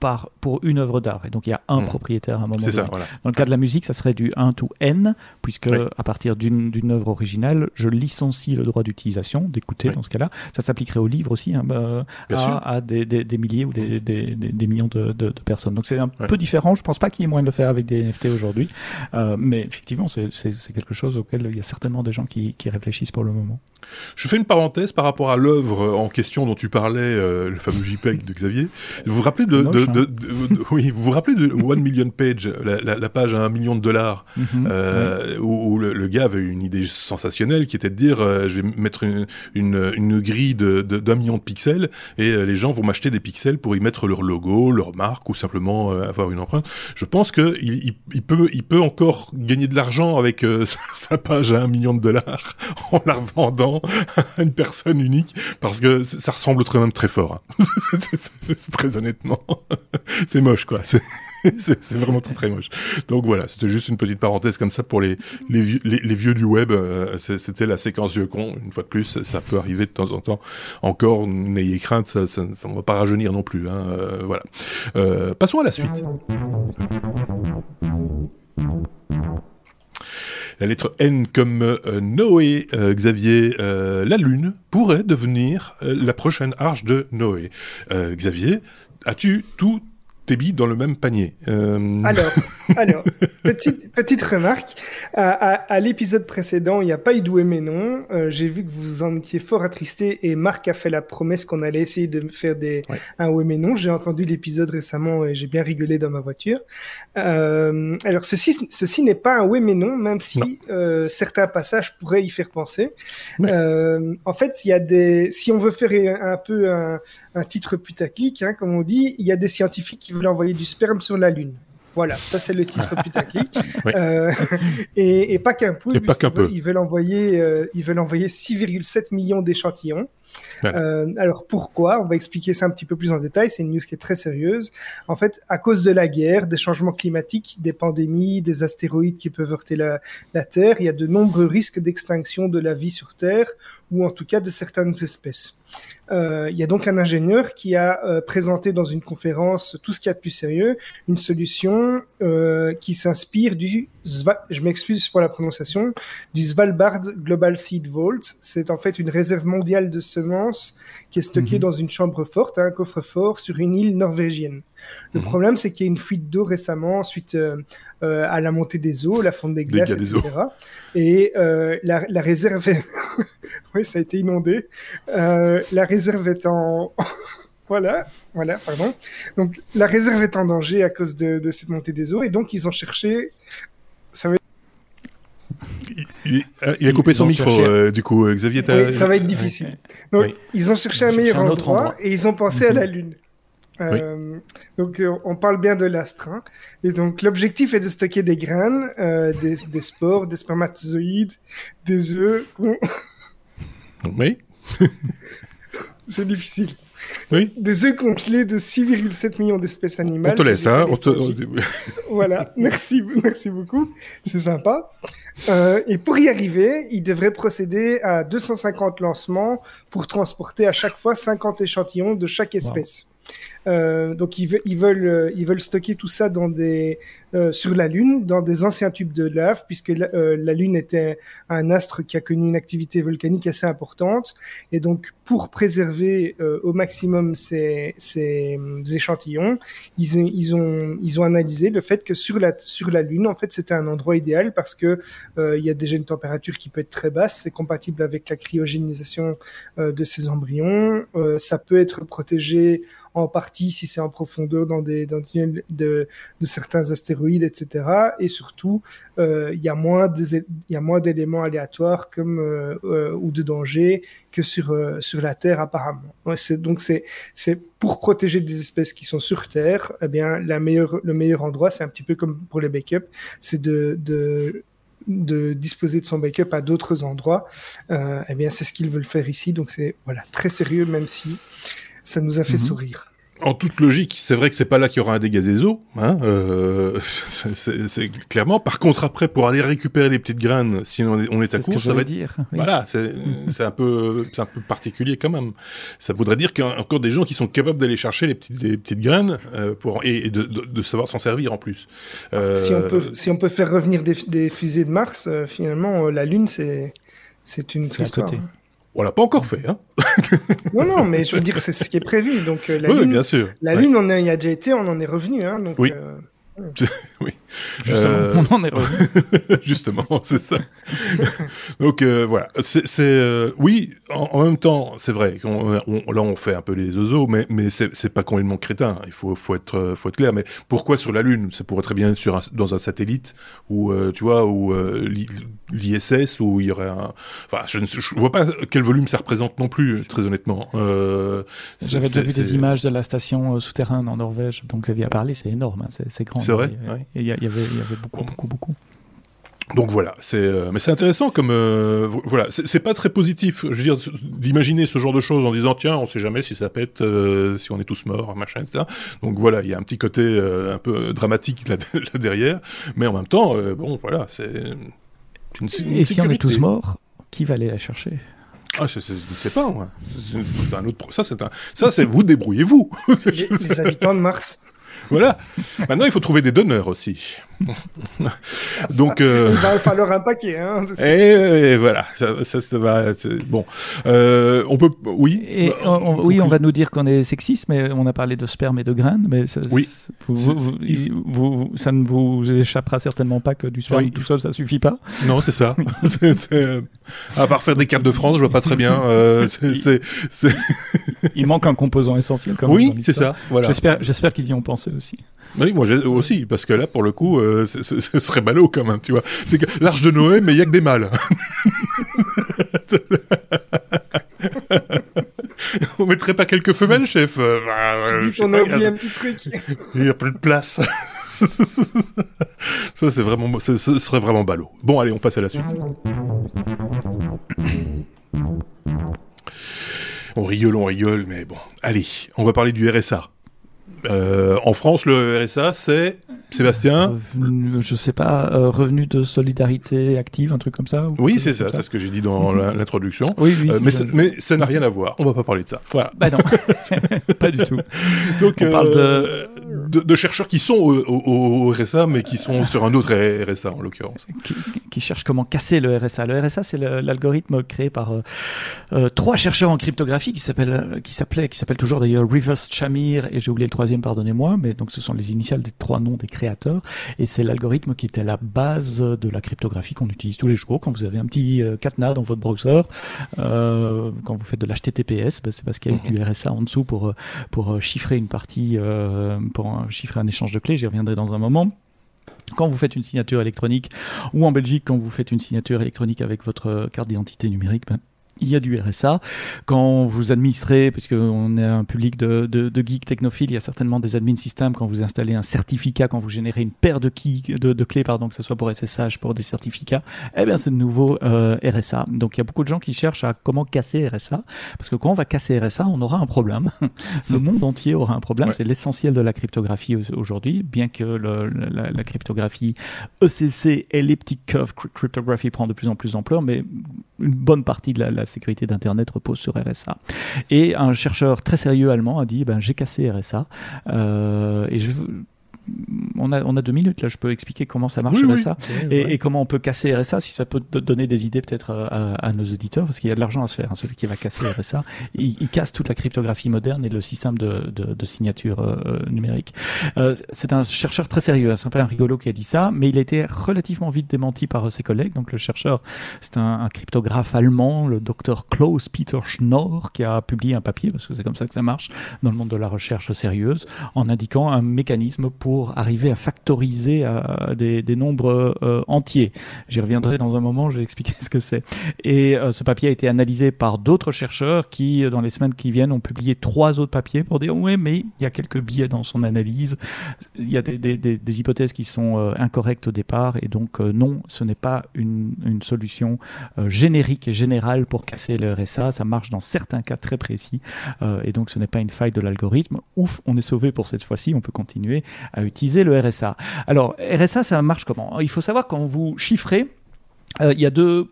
par, pour une œuvre d'art. Et donc il y a un hmm. propriétaire à un moment donné. Ça, voilà. Dans le cas de la musique, ça serait du 1 to N, puisque à partir d'une œuvre originale, je licencie le droit d'utilisation, d'écouter dans ce cas-là. Ça s'appliquerait au livre aussi, hein, bah, à, à des, des, des, milliers ou des, des millions de, de, de, personnes. Donc c'est un peu différent. Je pense pas qu'il y ait moyen de le faire avec des NFT aujourd'hui. Euh, mais effectivement, c'est quelque chose auquel il y a certainement des gens qui, qui, réfléchissent pour le moment. Je fais une parenthèse par rapport à l'œuvre en question dont tu parlais, euh, le fameux JPEG de Xavier. Vous vous rappelez de, de, oui, vous vous rappelez de One Million Page, la, page à un million de dollars, mhm, euh, où, le, gars avait une idée sensationnelle qui était de dire euh, je vais mettre une, une, grille d'un de, million de pixels et euh, les gens vont m'acheter des pixels pour y mettre leur logo, leur marque ou simplement avoir une empreinte. Je pense que il, il, peut, il peut encore gagner de l'argent avec sa page à un million de dollars en la revendant à une personne unique parce que ça ressemble quand même très fort. Hein. très honnêtement. c'est moche, quoi. C'est vraiment très, très moche. Donc voilà, c'était juste une petite parenthèse comme ça pour les, les, vieux, du web. Euh, c'était la séquence vieux con. Une fois de plus, ça peut arriver de temps en temps. Encore, n'ayez crainte, ça, ça, ne va pas rajeunir non plus. Hein, euh, voilà. Euh, passons à la suite. La lettre N comme Noé, Xavier, la Lune pourrait devenir la prochaine arche de Noé. Xavier, as-tu tout dans le même panier. Euh, alors, alors petite, petite remarque. À, l'épisode précédent, il n'y a pas eu de mais non. Euh, j'ai vu que vous en étiez fort attristé et Marc a fait la promesse qu'on allait essayer de faire des, un oui mais non. J'ai entendu l'épisode récemment et j'ai bien rigolé dans ma voiture. Euh, alors, ceci, ceci n'est pas un oui mais non, même si certains passages pourraient y faire penser. en fait, il y a des, si on veut faire un, peu un, un titre putaclic, hein, comme on dit, il y a des scientifiques qui veulent envoyer du sperme sur la Lune. Voilà, ça c'est le titre putaclic. euh, et, et, pas qu'un peu. Ils veulent envoyer, euh, ils veulent envoyer 6,7 millions d'échantillons. Euh, alors pourquoi? On va expliquer ça un petit peu plus en détail. C'est une news qui est très sérieuse. En fait, à cause de la guerre, des changements climatiques, des pandémies, des astéroïdes qui peuvent heurter la, Terre, il y a de nombreux risques d'extinction de la vie sur Terre ou en tout cas de certaines espèces. Euh, il y a donc un ingénieur qui a euh, présenté dans une conférence tout ce qu'il y a de plus sérieux, une solution qui s'inspire du, je m'excuse pour la prononciation, du Svalbard Global Seed Vault. C'est en fait une réserve mondiale de semences qui est stockée mhm. dans une chambre forte, un coffre-fort sur une île norvégienne. Le mhm. problème, c'est qu'il y a une fuite d'eau récemment suite à la montée des eaux, la fonte des glaces, etc. Et la, la réserve, est... oui, ça a été inondé. la réserve est en... voilà, voilà, pardon. Donc la réserve est en danger à cause de, cette montée des eaux et donc ils ont cherché... Ça il, a coupé son micro, euh, du coup, Xavier. Oui, ça va être difficile. Donc, ils ont cherché un meilleur endroit, et ils ont pensé à la mhm. Lune. Euh, donc, euh, on parle bien de l'astre. Hein. Et donc, l'objectif est de stocker des graines, des, des, spores, des spermatozoïdes, des œufs. oui. c'est difficile. Oui. Des œufs congelés de 6,7 millions d'espèces animales. On te laisse, hein. voilà, merci, merci beaucoup. C'est sympa. Euh, et pour y arriver, il devrait procéder à 250 lancements pour transporter à chaque fois 50 échantillons de chaque espèce. Euh, donc ils, veulent, euh, ils veulent stocker tout ça dans des, euh, sur la Lune, dans des anciens tubes de lave, puisque la, euh, la, Lune était un astre qui a connu une activité volcanique assez importante. Et donc pour préserver au maximum ces, ces échantillons, ils, ils, ont, ils ont analysé le fait que sur la, sur la Lune, en fait, c'était un endroit idéal parce que il y a déjà une température qui peut être très basse, c'est compatible avec la cryogénisation de ces embryons, ça peut être protégé en partie si c'est en profondeur dans des, dans des de, de certains astéroïdes stéroïdes, etc. Et surtout, il y a moins d'éléments aléatoires comme ou de danger que sur sur la Terre apparemment. donc c'est pour protéger des espèces qui sont sur Terre. Eh bien, la meilleure, le meilleur endroit, c'est un petit peu comme pour les backups, c'est de, de de disposer de son backup à d'autres endroits, euh, eh bien c'est ce qu'ils veulent faire ici. Donc c'est voilà très sérieux, même si ça nous a fait mhm. sourire en toute logique, c'est vrai que c'est pas là qu'il y aura un dégât des eaux, hein, euh, c'est clairement. Par contre, après, pour aller récupérer les petites graines, si on est, on est à court, ça va dire. Voilà, c'est un peu, c'est un peu particulier quand même. Ça voudrait dire qu'il y a encore des gens qui sont capables d'aller chercher les petites, les petites graines euh, pour et, de, de, savoir s'en servir en plus. Euh... Si on peut, si on peut faire revenir des, des fusées de Mars, euh, finalement, euh, la Lune, c'est, c'est une histoire. Côté. On l'a pas encore fait, hein Non, non, mais je veux dire, c'est ce qui est prévu. Donc, euh, la oui, Lune, bien sûr. La Lune, on y a déjà été, on en est revenu, hein. Donc, oui. Euh, oui. Justement, euh, on en est revenu. Justement, c'est ça. Donc euh, voilà, c'est euh, oui, en, même temps, c'est vrai. On, là, on fait un peu les oiseaux, mais mais c'est pas complètement crétin. Il faut faut être faut être clair. Mais pourquoi sur la Lune? Ça pourrait très bien être sur dans un satellite ou tu vois ou l'ISS où il y aurait un. Enfin, je ne je vois pas quel volume ça représente non plus, très honnêtement. J'avais déjà vu des images de la station souterraine en Norvège, donc Xavier a parlé, c'est énorme, hein, c'est grand. C'est vrai? Il y, avait, il y avait beaucoup, beaucoup, beaucoup. Donc voilà, c'est euh, mais c'est intéressant comme euh, voilà, c'est pas très positif, je veux dire, d'imaginer ce genre de choses en disant tiens, on sait jamais si ça pète, euh, si on est tous morts, machin, etc. Donc voilà, il y a un petit côté un peu dramatique là, derrière, mais en même temps, bon voilà, c'est une, Et si on est tous morts, qui va aller la chercher? Ah, je, ne sais pas, moi. Un autre, ça, c'est un, ça, c'est vous débrouillez-vous. les, les habitants de Mars. Voilà. Maintenant, il faut trouver des donneurs aussi. Donc, euh... il va falloir un paquet. Hein, et, voilà, ça, ça, va. Bon, euh, on peut, oui. Et oui, on va nous dire qu'on est sexiste, mais on a parlé de sperme et de graines, mais ça, oui. Vous, ça ne vous échappera certainement pas que du sperme tout seul, ça suffit pas. Non, c'est ça. À part faire des cartes de France, je vois pas très bien. Euh, il manque un composant essentiel. Comme oui, c'est ça. Voilà. J'espère, j'espère qu'ils y ont pensé aussi. Oui, moi aussi, parce que là, pour le coup, euh, ce serait ballot quand même, tu vois. C'est que l'arche de Noé, mais il y a que des mâles. On mettrait pas quelques femelles, chef euh, bah, euh, On a oublié un petit truc. Il y a plus de place. Ça, c'est vraiment, ce serait vraiment ballot. Bon, allez, on passe à la suite. On rigole, on rigole, mais bon. Allez, on va parler du RSA. Euh, en France, le RSA, c'est Sébastien Je sais pas, euh, revenu de solidarité active, un truc comme ça Oui, c'est ça, c'est ce que j'ai dit dans l'introduction. Oui, oui, euh, mais, mais, ça n'a rien à voir, on va pas parler de ça. Voilà. Bah non, pas du tout. Donc, on parle de de, chercheurs qui sont au, RSA, mais qui sont sur un autre RSA en l'occurrence. Qui, cherchent comment casser le RSA. Le RSA, c'est l'algorithme créé par euh, euh, trois chercheurs en cryptographie qui s'appellent, qui s'appelait, qui s'appelle toujours d'ailleurs Reverse Shamir et j'ai oublié le troisième, pardonnez-moi, mais donc ce sont les initiales des trois noms des créateurs et c'est l'algorithme qui était la base de la cryptographie qu'on utilise tous les jours quand vous avez un petit euh, cadenas dans votre browser, quand vous faites de l'HTTPS, ben, c'est parce qu'il y a du RSA en dessous pour pour chiffrer une partie, pour chiffrer un échange de clés, j'y reviendrai dans un moment. Quand vous faites une signature électronique, ou en Belgique, quand vous faites une signature électronique avec votre carte d'identité numérique, ben, il y a du RSA. Quand vous administrez, puisqu'on est un public de, de, geeks technophiles, il y a certainement des admin systems quand vous installez un certificat, quand vous générez une paire de, de, clés, pardon, que ce soit pour SSH, pour des certificats, eh bien c'est de nouveau euh, RSA. Donc il y a beaucoup de gens qui cherchent à comment casser RSA, parce que quand on va casser RSA, on aura un problème. le monde entier aura un problème. C'est l'essentiel de la cryptographie aujourd'hui, bien que la, cryptographie ECC, Elliptic Curve Cryptography, prend de plus en plus d'ampleur, mais une bonne partie de la sécurité d'Internet repose sur RSA. Et un chercheur très sérieux allemand a dit, ben, j'ai cassé RSA. Euh, et je on a, on a deux minutes là, je peux expliquer comment ça marche RSA et, comment on peut casser RSA si ça peut donner des idées peut-être euh, à, nos auditeurs parce qu'il y a de l'argent à se faire. Hein. Celui qui va casser RSA, il, casse toute la cryptographie moderne et le système de, de, signature euh, numérique. Euh, c'est un chercheur très sérieux, hein. c'est un un rigolo qui a dit ça, mais il a été relativement vite démenti par ses collègues. Donc le chercheur, c'est un, cryptographe allemand, le docteur Klaus Peter Schnorr, qui a publié un papier, parce que c'est comme ça que ça marche dans le monde de la recherche sérieuse, en indiquant un mécanisme pour arriver à factoriser à des, nombres entiers. J'y reviendrai dans un moment, je vais expliquer ce que c'est. Et ce papier a été analysé par d'autres chercheurs qui, dans les semaines qui viennent, ont publié trois autres papiers pour dire oui, mais il y a quelques biais dans son analyse. Il y a des, hypothèses qui sont incorrectes au départ et donc non, ce n'est pas une, une solution générique et générale pour casser le RSA. Ça marche dans certains cas très précis et donc ce n'est pas une faille de l'algorithme. Ouf, on est sauvé pour cette fois-ci, on peut continuer à utiliser le RSA. Alors, RSA, ça marche comment? Il faut savoir quand vous chiffrez, euh, il y a deux,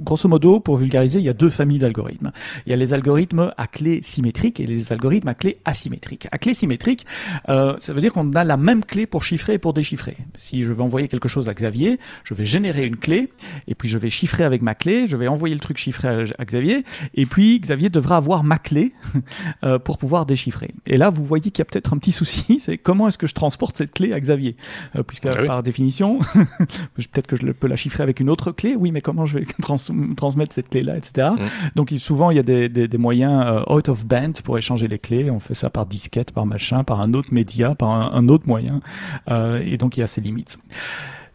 grosso modo, pour vulgariser, il y a deux familles d'algorithmes. Il y a les algorithmes à clé symétrique et les algorithmes à clé asymétrique. À clé symétrique, euh, ça veut dire qu'on a la même clé pour chiffrer et pour déchiffrer. Si je veux envoyer quelque chose à Xavier, je vais générer une clé et puis je vais chiffrer avec ma clé, je vais envoyer le truc chiffré à, Xavier et puis Xavier devra avoir ma clé euh, pour pouvoir déchiffrer. Et là, vous voyez qu'il y a peut-être un petit souci, c'est comment est-ce que je transporte cette clé à Xavier? Euh, Puisque ah par définition, peut-être que je peux la chiffrer avec une autre clé, oui, mais comment je vais transmettre cette clé-là, etc. Mm. Donc souvent, il y a des, moyens euh, out of band pour échanger les clés. On fait ça par disquette, par machin, par un autre média, par un, autre moyen. Euh, et donc, il y a ses limites.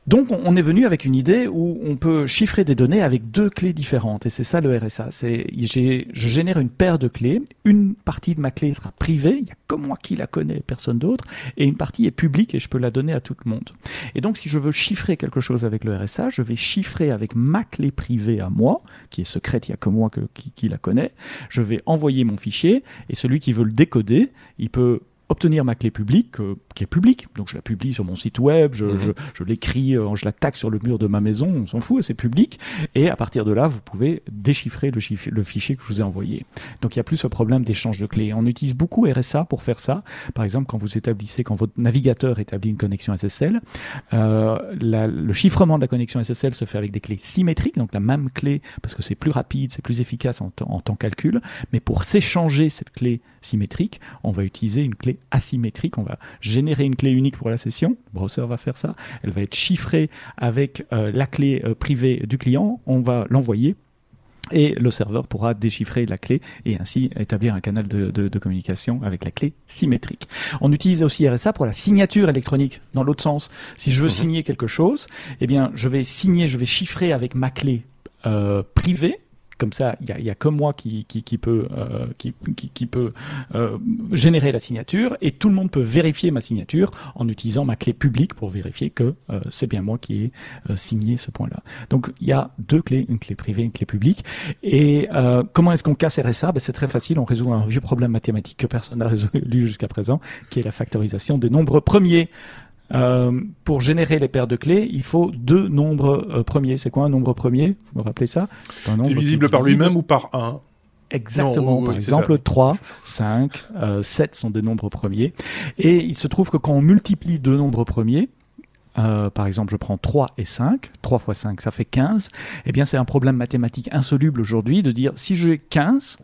Donc on est venu avec une idée où on peut chiffrer des données avec deux clés différentes et c'est ça le RSA. C'est je génère une paire de clés, une partie de ma clé sera privée, il y a que moi qui la connais, personne d'autre, et une partie est publique et je peux la donner à tout le monde. Et donc si je veux chiffrer quelque chose avec le RSA, je vais chiffrer avec ma clé privée à moi, qui est secrète, il y a que moi qui, qui la connais. Je vais envoyer mon fichier et celui qui veut le décoder, il peut obtenir ma clé publique, euh, qui est publique. Donc je la publie sur mon site web, je, mhm. je, l'écris, euh, je la taxe sur le mur de ma maison, on s'en fout, c'est public. Et à partir de là, vous pouvez déchiffrer le, le, fichier que je vous ai envoyé. Donc il n'y a plus ce problème d'échange de clés. On utilise beaucoup RSA pour faire ça. Par exemple, quand vous établissez, quand votre navigateur établit une connexion SSL, euh, le chiffrement de la connexion SSL se fait avec des clés symétriques, donc la même clé, parce que c'est plus rapide, c'est plus efficace en, en temps calcul. Mais pour s'échanger cette clé symétrique, on va utiliser une clé asymétrique. On va générer une clé unique pour la session. Le browser va faire ça. Elle va être chiffrée avec euh, la clé euh, privée du client. On va l'envoyer et le serveur pourra déchiffrer la clé et ainsi établir un canal de, communication avec la clé symétrique. On utilise aussi RSA pour la signature électronique, dans l'autre sens. Si je veux mhm. signer quelque chose, eh bien, je vais signer, je vais chiffrer avec ma clé euh, privée comme ça, il n'y a, que moi qui, peut euh, euh, générer la signature et tout le monde peut vérifier ma signature en utilisant ma clé publique pour vérifier que euh, c'est bien moi qui ai signé ce point-là. Donc il y a deux clés, une clé privée, une clé publique. Et comment est-ce qu'on casse RSA ben, C'est très facile, on résout un vieux problème mathématique que personne n'a résolu jusqu'à présent, qui est la factorisation des nombres premiers. Euh, pour générer les paires de clés, il faut deux nombres euh, premiers. C'est quoi un nombre premier? Vous me rappelez ça C'est Divisible par lui-même ou par 1 Exactement. par exemple, 3, 5, 7 sont des nombres premiers. Et il se trouve que quand on multiplie deux nombres premiers, euh, par exemple, je prends 3 et 5, 3 fois 5, ça fait 15, eh bien c'est un problème mathématique insoluble aujourd'hui de dire si j'ai 15,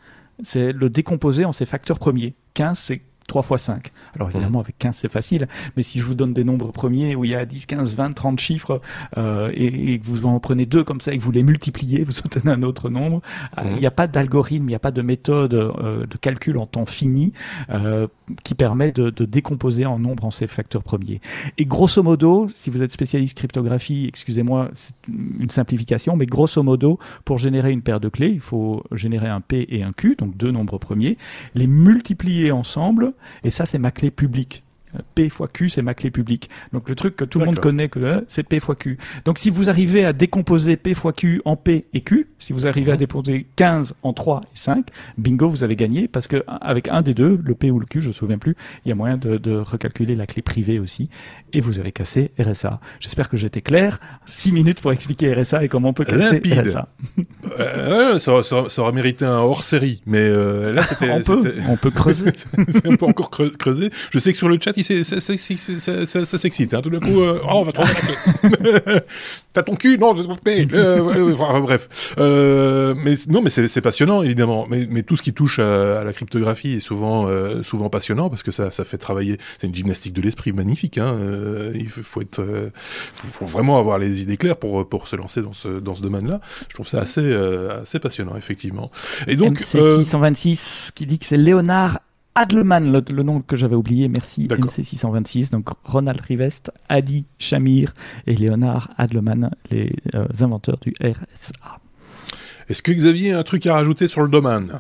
c'est le décomposer en ses facteurs premiers. 15, c'est 3 fois 5. Alors évidemment, avec 15, c'est facile, mais si je vous donne des nombres premiers où il y a 10, 15, 20, 30 chiffres, euh, et, que vous en prenez deux comme ça et que vous les multipliez, vous obtenez un autre nombre, euh, il n'y a pas d'algorithme, il n'y a pas de méthode euh, de calcul en temps fini euh, qui permet de, de, décomposer en nombre en ces facteurs premiers. Et grosso modo, si vous êtes spécialiste cryptographie, excusez-moi, c'est une simplification, mais grosso modo, pour générer une paire de clés, il faut générer un P et un Q, donc deux nombres premiers, les multiplier ensemble, et ça, c'est ma clé publique. P fois Q, c'est ma clé publique. Donc le truc que tout le monde connaît, que euh, c'est P fois Q. Donc si vous arrivez à décomposer P fois Q en P et Q, si vous arrivez à mhm. déposer 15 en 3 et 5, bingo, vous avez gagné parce que avec un des deux, le P ou le Q, je me souviens plus, il y a moyen de, recalculer la clé privée aussi. Et vous avez cassé RSA. J'espère que j'étais clair. 6 minutes pour expliquer RSA et comment on peut casser RSA. Euh, ça, aurait mérité un hors série, mais euh, là c'était. on, peut, on peut creuser. on peut encore creuser. Je sais que sur le chat, il ça, s'excite. Hein. Tout d'un coup, euh, oh, on va trouver la clé. T'as ton cul Non, euh, enfin, bref. Euh, mais non, mais c'est passionnant évidemment. Mais, mais, tout ce qui touche à, la cryptographie est souvent euh, passionnant parce que ça fait travailler. C'est une gymnastique de l'esprit magnifique. Hein. Euh, il faut vraiment avoir les idées claires pour se lancer dans ce domaine-là. Je trouve ça assez passionnant effectivement. Et donc MC 626 qui dit que c'est Léonard Adleman, le, nom que j'avais oublié, merci NC626. Donc Ronald Rivest, Adi Shamir et Léonard Adleman, les inventeurs du RSA. Est-ce que Xavier a un truc à rajouter sur le domaine?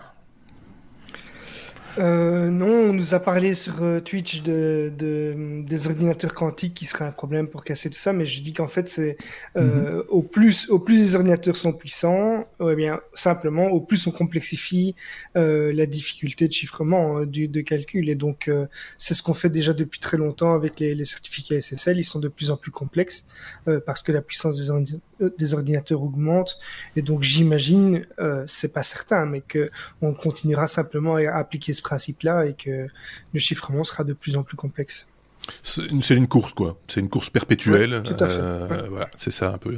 Euh, non, on nous a parlé sur euh, Twitch de, de, des ordinateurs quantiques qui seraient un problème pour casser tout ça, mais je dis qu'en fait, c'est euh, mhm. au plus au plus les ordinateurs sont puissants, eh bien simplement au plus on complexifie euh, la difficulté de chiffrement hein, du, de calcul, et donc euh, c'est ce qu'on fait déjà depuis très longtemps avec les, les, certificats SSL. Ils sont de plus en plus complexes euh, parce que la puissance des, des ordinateurs augmente, et donc j'imagine, c'est pas certain, mais que on continuera simplement à appliquer ce principe-là et que le chiffrement sera de plus en plus complexe. C'est une, course, quoi. C'est une course perpétuelle. tout à fait. Euh, voilà, c'est ça un peu.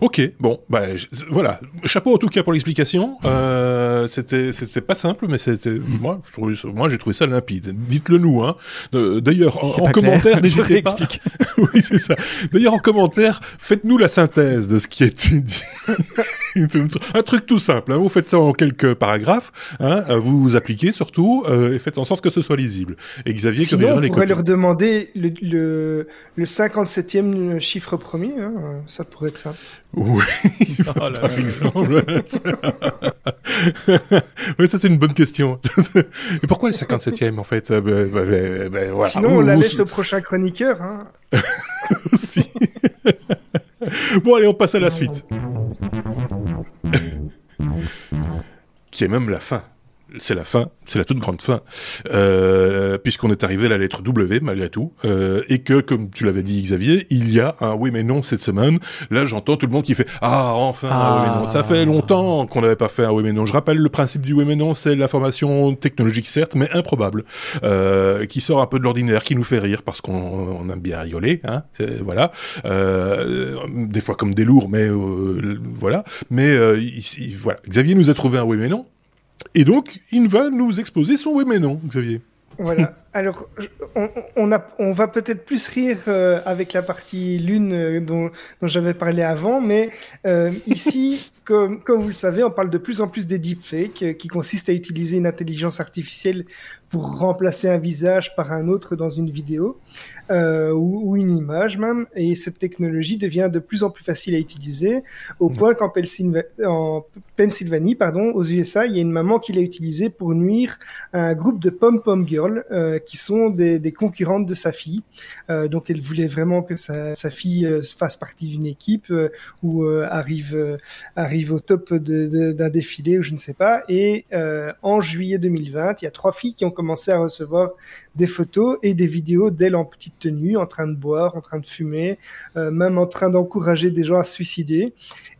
Ok, bon, bah, voilà. Chapeau en tout cas pour l'explication. Euh, c'était, c'était pas simple, mais c'était, mm. moi, moi, j'ai trouvé ça limpide. Dites-le nous, hein. D'ailleurs, en, commentaire, n'hésitez pas. oui, c'est ça. D'ailleurs, en commentaire, faites-nous la synthèse de ce qui est dit. un truc tout simple. Hein. Vous faites ça en quelques paragraphes. Hein. Vous vous appliquez surtout euh, et faites en sorte que ce soit lisible. Et Xavier, Sinon, comme on pourrait leur demander le, le, 57e chiffre premier, hein, ça pourrait être ça. Oui, oh par exemple. oui, ça c'est une bonne question. Et pourquoi le 57e en fait? Euh, bah, bah, bah, voilà. Sinon, on la laisse au prochain chroniqueur. Hein. Aussi. bon, allez, on passe à la suite. Qui est même la fin c'est la fin, c'est la toute grande fin, euh, puisqu'on est arrivé à la lettre W malgré tout, euh, et que, comme tu l'avais dit Xavier, il y a un oui mais non cette semaine. Là, j'entends tout le monde qui fait ah enfin un oui mais non. Ça fait longtemps qu'on n'avait pas fait un oui mais non. Je rappelle le principe du oui mais non, c'est l'information technologique certes, mais improbable, euh, qui sort un peu de l'ordinaire, qui nous fait rire parce qu'on aime bien rigoler, hein, voilà. Euh, des fois comme des lourds, mais euh, voilà. Mais ici, voilà, Xavier nous a trouvé un oui mais non. Et donc, il va nous exposer son oui mais non, Xavier. Voilà. Alors, on, a, on va peut-être plus rire euh, avec la partie lune euh, dont, dont j'avais parlé avant, mais euh, ici, comme, comme vous le savez, on parle de plus en plus des deepfakes, qui consistent à utiliser une intelligence artificielle pour remplacer un visage par un autre dans une vidéo euh, ou, ou, une image même. Et cette technologie devient de plus en plus facile à utiliser au point qu'en en Pennsylvanie, pardon, aux USA, il y a une maman qui l'a utilisé pour nuire à un groupe de pom-pom girls euh, qui sont des, concurrentes de sa fille. Euh, donc elle voulait vraiment que sa, sa fille euh, fasse partie d'une équipe euh, ou arrive arrive au top d'un défilé ou je ne sais pas. Et en juillet 2020, il y a trois filles qui ont commencé à recevoir des photos et des vidéos d'elle en petite tenue, en train de boire, en train de fumer, même en train d'encourager des gens à se suicider.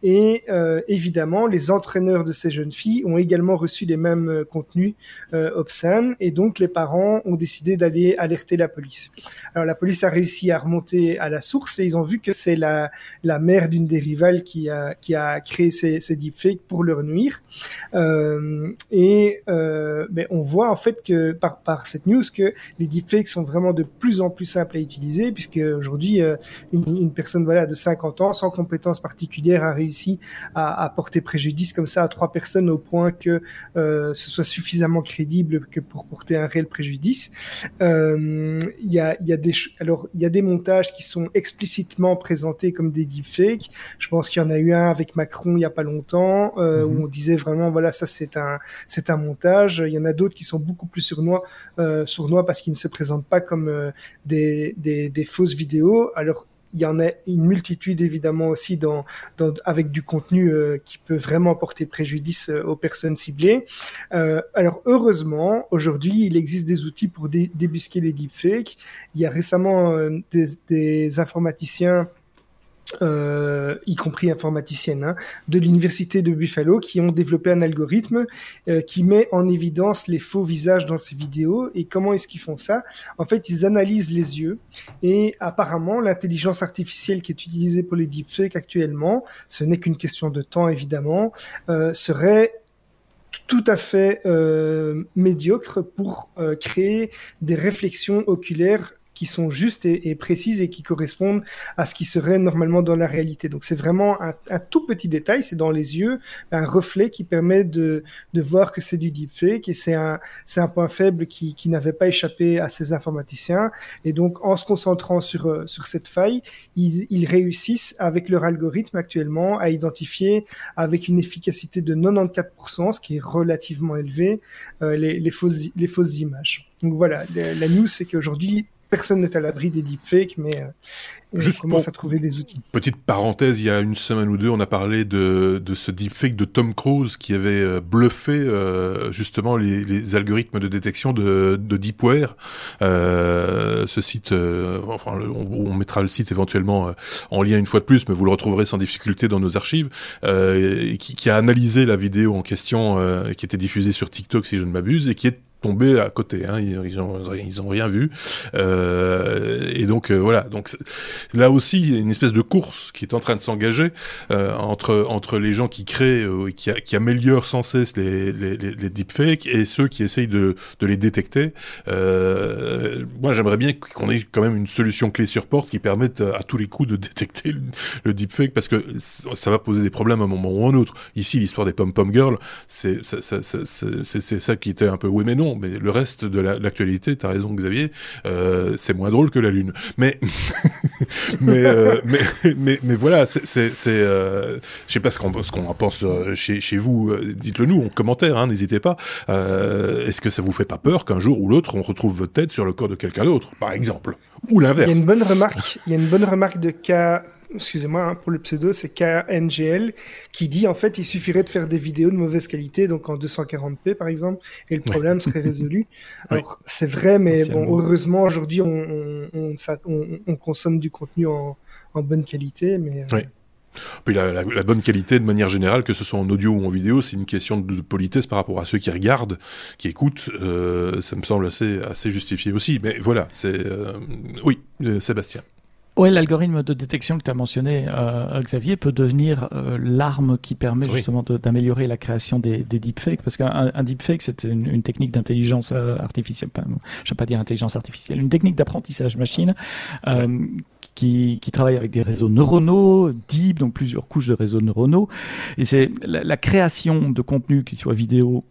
Et évidemment, les entraîneurs de ces jeunes filles ont également reçu les mêmes contenus obscènes, et donc les parents ont décidé d'aller alerter la police. Alors la police a réussi à remonter à la source et ils ont vu que c'est la, la mère d'une des rivales qui a, qui a créé ces, ces deepfakes pour leur nuire. Euh, et euh, on voit en fait que par, par cette news que les deepfakes sont vraiment de plus en plus simples à utiliser, puisque aujourd'hui euh, une, personne voilà de 50 ans sans compétences particulières a réussi réussi à, porter préjudice comme ça à trois personnes au point que euh, ce soit suffisamment crédible que pour porter un réel préjudice. Euh, il y, a, y a des alors il y a des montages qui sont explicitement présentés comme des deepfakes. Je pense qu'il y en a eu un avec Macron il y a pas longtemps euh, où mhm. on disait vraiment voilà ça c'est un c'est un montage. Il y en a d'autres qui sont beaucoup plus sournois sournois parce qu'ils ne se présentent pas comme des, des, des fausses vidéos. Alors il y en a une multitude évidemment aussi dans, dans avec du contenu euh, qui peut vraiment porter préjudice euh, aux personnes ciblées. Euh, alors heureusement, aujourd'hui, il existe des outils pour débusquer les deepfakes. Il y a récemment euh, des, des informaticiens euh, y compris informaticienne, hein, de l'université de Buffalo, qui ont développé un algorithme euh, qui met en évidence les faux visages dans ces vidéos. Et comment est-ce qu'ils font ça? En fait, ils analysent les yeux et apparemment, l'intelligence artificielle qui est utilisée pour les deepfakes actuellement, ce n'est qu'une question de temps évidemment, euh, serait tout à fait euh, médiocre pour euh, créer des réflexions oculaires qui sont justes et, précises et qui correspondent à ce qui serait normalement dans la réalité. Donc c'est vraiment un, tout petit détail, c'est dans les yeux, un reflet qui permet de, voir que c'est du deepfake et c'est un, point faible qui, n'avait pas échappé à ces informaticiens. Et donc en se concentrant sur, euh, cette faille, ils, réussissent avec leur algorithme actuellement à identifier avec une efficacité de 94%, ce qui est relativement élevé, euh, les fausses images. Donc voilà, la news c'est qu'aujourd'hui personne n'est à l'abri des deepfakes, mais euh, Juste on commence à trouver des outils. Petite parenthèse, il y a une semaine ou deux, on a parlé de, de ce deepfake de Tom Cruise qui avait euh, bluffé euh, justement les, les, algorithmes de détection de, de Deepware. Euh, ce site, euh, enfin, on, on, mettra le site éventuellement euh, en lien une fois de plus, mais vous le retrouverez sans difficulté dans nos archives, qui, qui, a analysé la vidéo en question qui était diffusée sur TikTok, si je ne m'abuse, et qui est tombé à côté. Hein, ils, ils, ont, ils ont rien vu. Euh, et donc euh, voilà. Donc là aussi, il y a une espèce de course qui est en train de s'engager euh, entre entre les gens qui créent, euh, qui, qui, améliorent sans cesse les, les, les, deepfakes et ceux qui essayent de, de les détecter. Moi, j'aimerais bien qu'on ait quand même une solution clé sur porte qui permette à tous les coups de détecter le, deepfake parce que ça va poser des problèmes à un moment ou à un autre. Ici, l'histoire des pom pom girls, c'est ça qui était un peu oui mais non mais le reste de l'actualité, tu as raison Xavier, euh, c'est moins drôle que la Lune. Mais euh, mais, mais, mais voilà, c'est c'est euh, je sais pas ce qu'on en pense euh, chez chez vous. Dites-le nous en commentaire, hein, n'hésitez pas. Est-ce que ça vous fait pas peur qu'un jour ou l'autre on retrouve votre tête sur le corps de quelqu'un d'autre, par exemple, ou l'inverse Il y a une bonne remarque. De cas excusez-moi hein, pour le pseudo, c'est KNGL, qui dit en fait il suffirait de faire des vidéos de mauvaise qualité, donc en 240p par exemple, et le problème serait résolu. Alors c'est vrai, mais bon, heureusement aujourd'hui on, on, on, on, consomme du contenu en, en bonne qualité, mais. Euh, oui. Puis la, la, la, bonne qualité, de manière générale, que ce soit en audio ou en vidéo, c'est une question de politesse par rapport à ceux qui regardent, qui écoutent. Euh, ça me semble assez, assez justifié aussi. Mais voilà, c'est euh, oui, euh, Sébastien. Oui, l'algorithme de détection que tu as mentionné, euh, Xavier, peut devenir euh, l'arme qui permet oui. justement d'améliorer la création des, des deepfakes. Parce qu'un un deepfake, c'est une, une, technique d'intelligence euh, artificielle, je ne vais pas dire intelligence artificielle, une technique d'apprentissage machine euh, qui, qui, travaille avec des réseaux neuronaux, deep, donc plusieurs couches de réseaux neuronaux. Et c'est la, la création de contenu, qu'il soit vidéo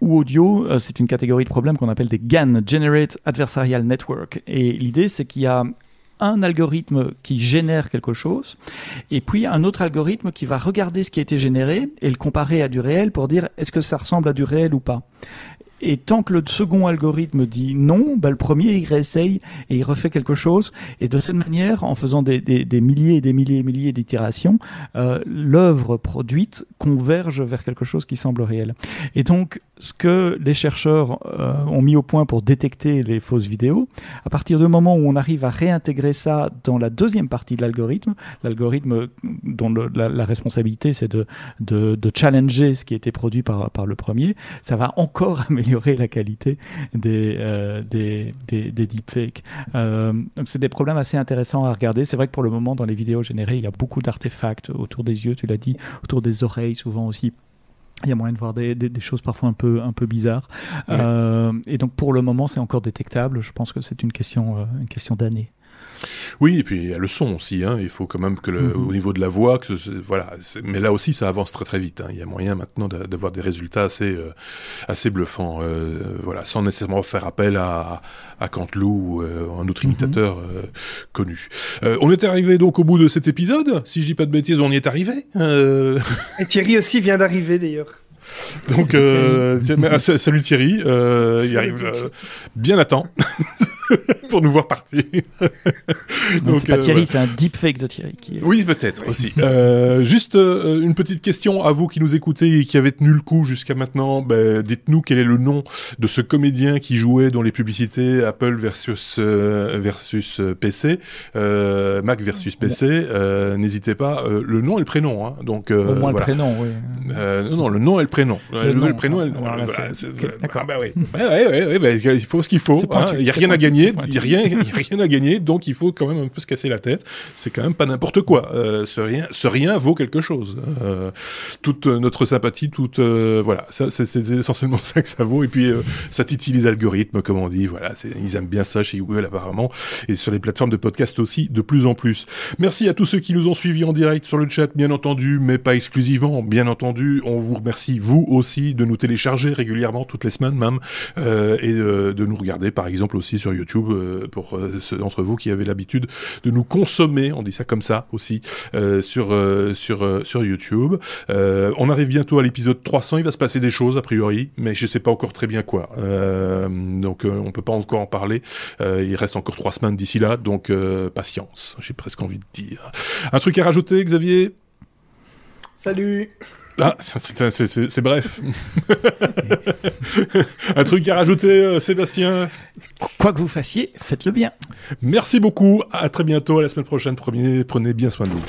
ou audio, euh, c'est une catégorie de problèmes qu'on appelle des GAN, Generate Adversarial Network. Et l'idée, c'est qu'il y a un algorithme qui génère quelque chose, et puis un autre algorithme qui va regarder ce qui a été généré et le comparer à du réel pour dire est-ce que ça ressemble à du réel ou pas. Et tant que le second algorithme dit non, bah le premier il réessaye et il refait quelque chose. Et de cette manière, en faisant des, des, des milliers et des milliers et milliers d'itérations, euh, l'œuvre produite converge vers quelque chose qui semble réel. Et donc, ce que les chercheurs euh, ont mis au point pour détecter les fausses vidéos, à partir du moment où on arrive à réintégrer ça dans la deuxième partie de l'algorithme, l'algorithme dont la, responsabilité c'est de, challenger ce qui a été produit par le premier, ça va encore améliorer la qualité des, euh, des, des, des deepfakes. Euh, donc c'est des problèmes assez intéressants à regarder. C'est vrai que pour le moment, dans les vidéos générées, il y a beaucoup d'artefacts autour des yeux, tu l'as dit, autour des oreilles souvent aussi il y a moyen de voir des, des, des, choses parfois un peu, un peu bizarres. Ouais. Euh, et donc pour le moment, c'est encore détectable. Je pense que c'est une question, euh, une question d'année. Oui, et puis il y a le son aussi. Hein. Il faut quand même que le, -hmm. au niveau de la voix, que voilà. Mais là aussi, ça avance très très vite. Hein. Il y a moyen maintenant d'avoir des résultats assez euh, assez bluffants. Euh, voilà, sans nécessairement faire appel à à Canteloup ou euh, un autre imitateur mm -hmm. connu. On est arrivé donc au bout de cet épisode. Si je dis pas de bêtises, on y est arrivé. Euh. Et Thierry aussi vient d'arriver d'ailleurs. Donc, euh, salut Thierry, il arrive bien à temps. pour nous voir partir. Donc c'est pas euh, Thierry, ouais. c'est un deepfake de Thierry. Qui est... Oui, peut-être oui. aussi. euh, juste euh, une petite question à vous qui nous écoutez et qui avez tenu le coup jusqu'à maintenant. Ben, dites-nous quel est le nom de ce comédien qui jouait dans les publicités Apple versus euh, versus euh, PC, Mac versus PC. N'hésitez pas. le nom et le prénom. Hein. Donc au moins voilà. le prénom, oui. non, non, le nom et le prénom. Le, le, nom, le prénom. Ah, voilà, voilà, D'accord. Ah, bah oui. ouais, ouais, bah, il faut ce qu'il faut. Hein. Il n'y a rien à gagner gagner, il n'y a, rien, y a rien à gagner, donc il faut quand même un peu se casser la tête. C'est quand même pas n'importe quoi. Euh, ce, rien, ce rien vaut quelque chose. Euh, toute notre sympathie, toute euh, voilà, ça c'est essentiellement ça que ça vaut. Et puis ça titille les algorithmes, comme on dit. Voilà, ils aiment bien ça chez Google apparemment, et sur les plateformes de podcast aussi de plus en plus. Merci à tous ceux qui nous ont suivis en direct sur le chat, bien entendu, mais pas exclusivement. Bien entendu, on vous remercie vous aussi de nous télécharger régulièrement toutes les semaines même et euh, de nous regarder par exemple aussi sur YouTube euh, pour ceux d'entre vous qui avaient l'habitude de nous consommer, on dit ça comme ça aussi sur sur sur YouTube. on arrive bientôt à l'épisode 300, il va se passer des choses a priori, mais je sais pas encore très bien quoi. donc on peut pas encore en parler. il reste encore trois semaines d'ici là, donc patience. J'ai presque envie de dire. Un truc à rajouter, Xavier? Salut ah, c'est bref. Un truc à rajouter, euh, Sébastien? Quoi que vous fassiez, faites-le bien. Merci beaucoup. À très bientôt. À la semaine prochaine. Prenez, prenez bien soin de vous.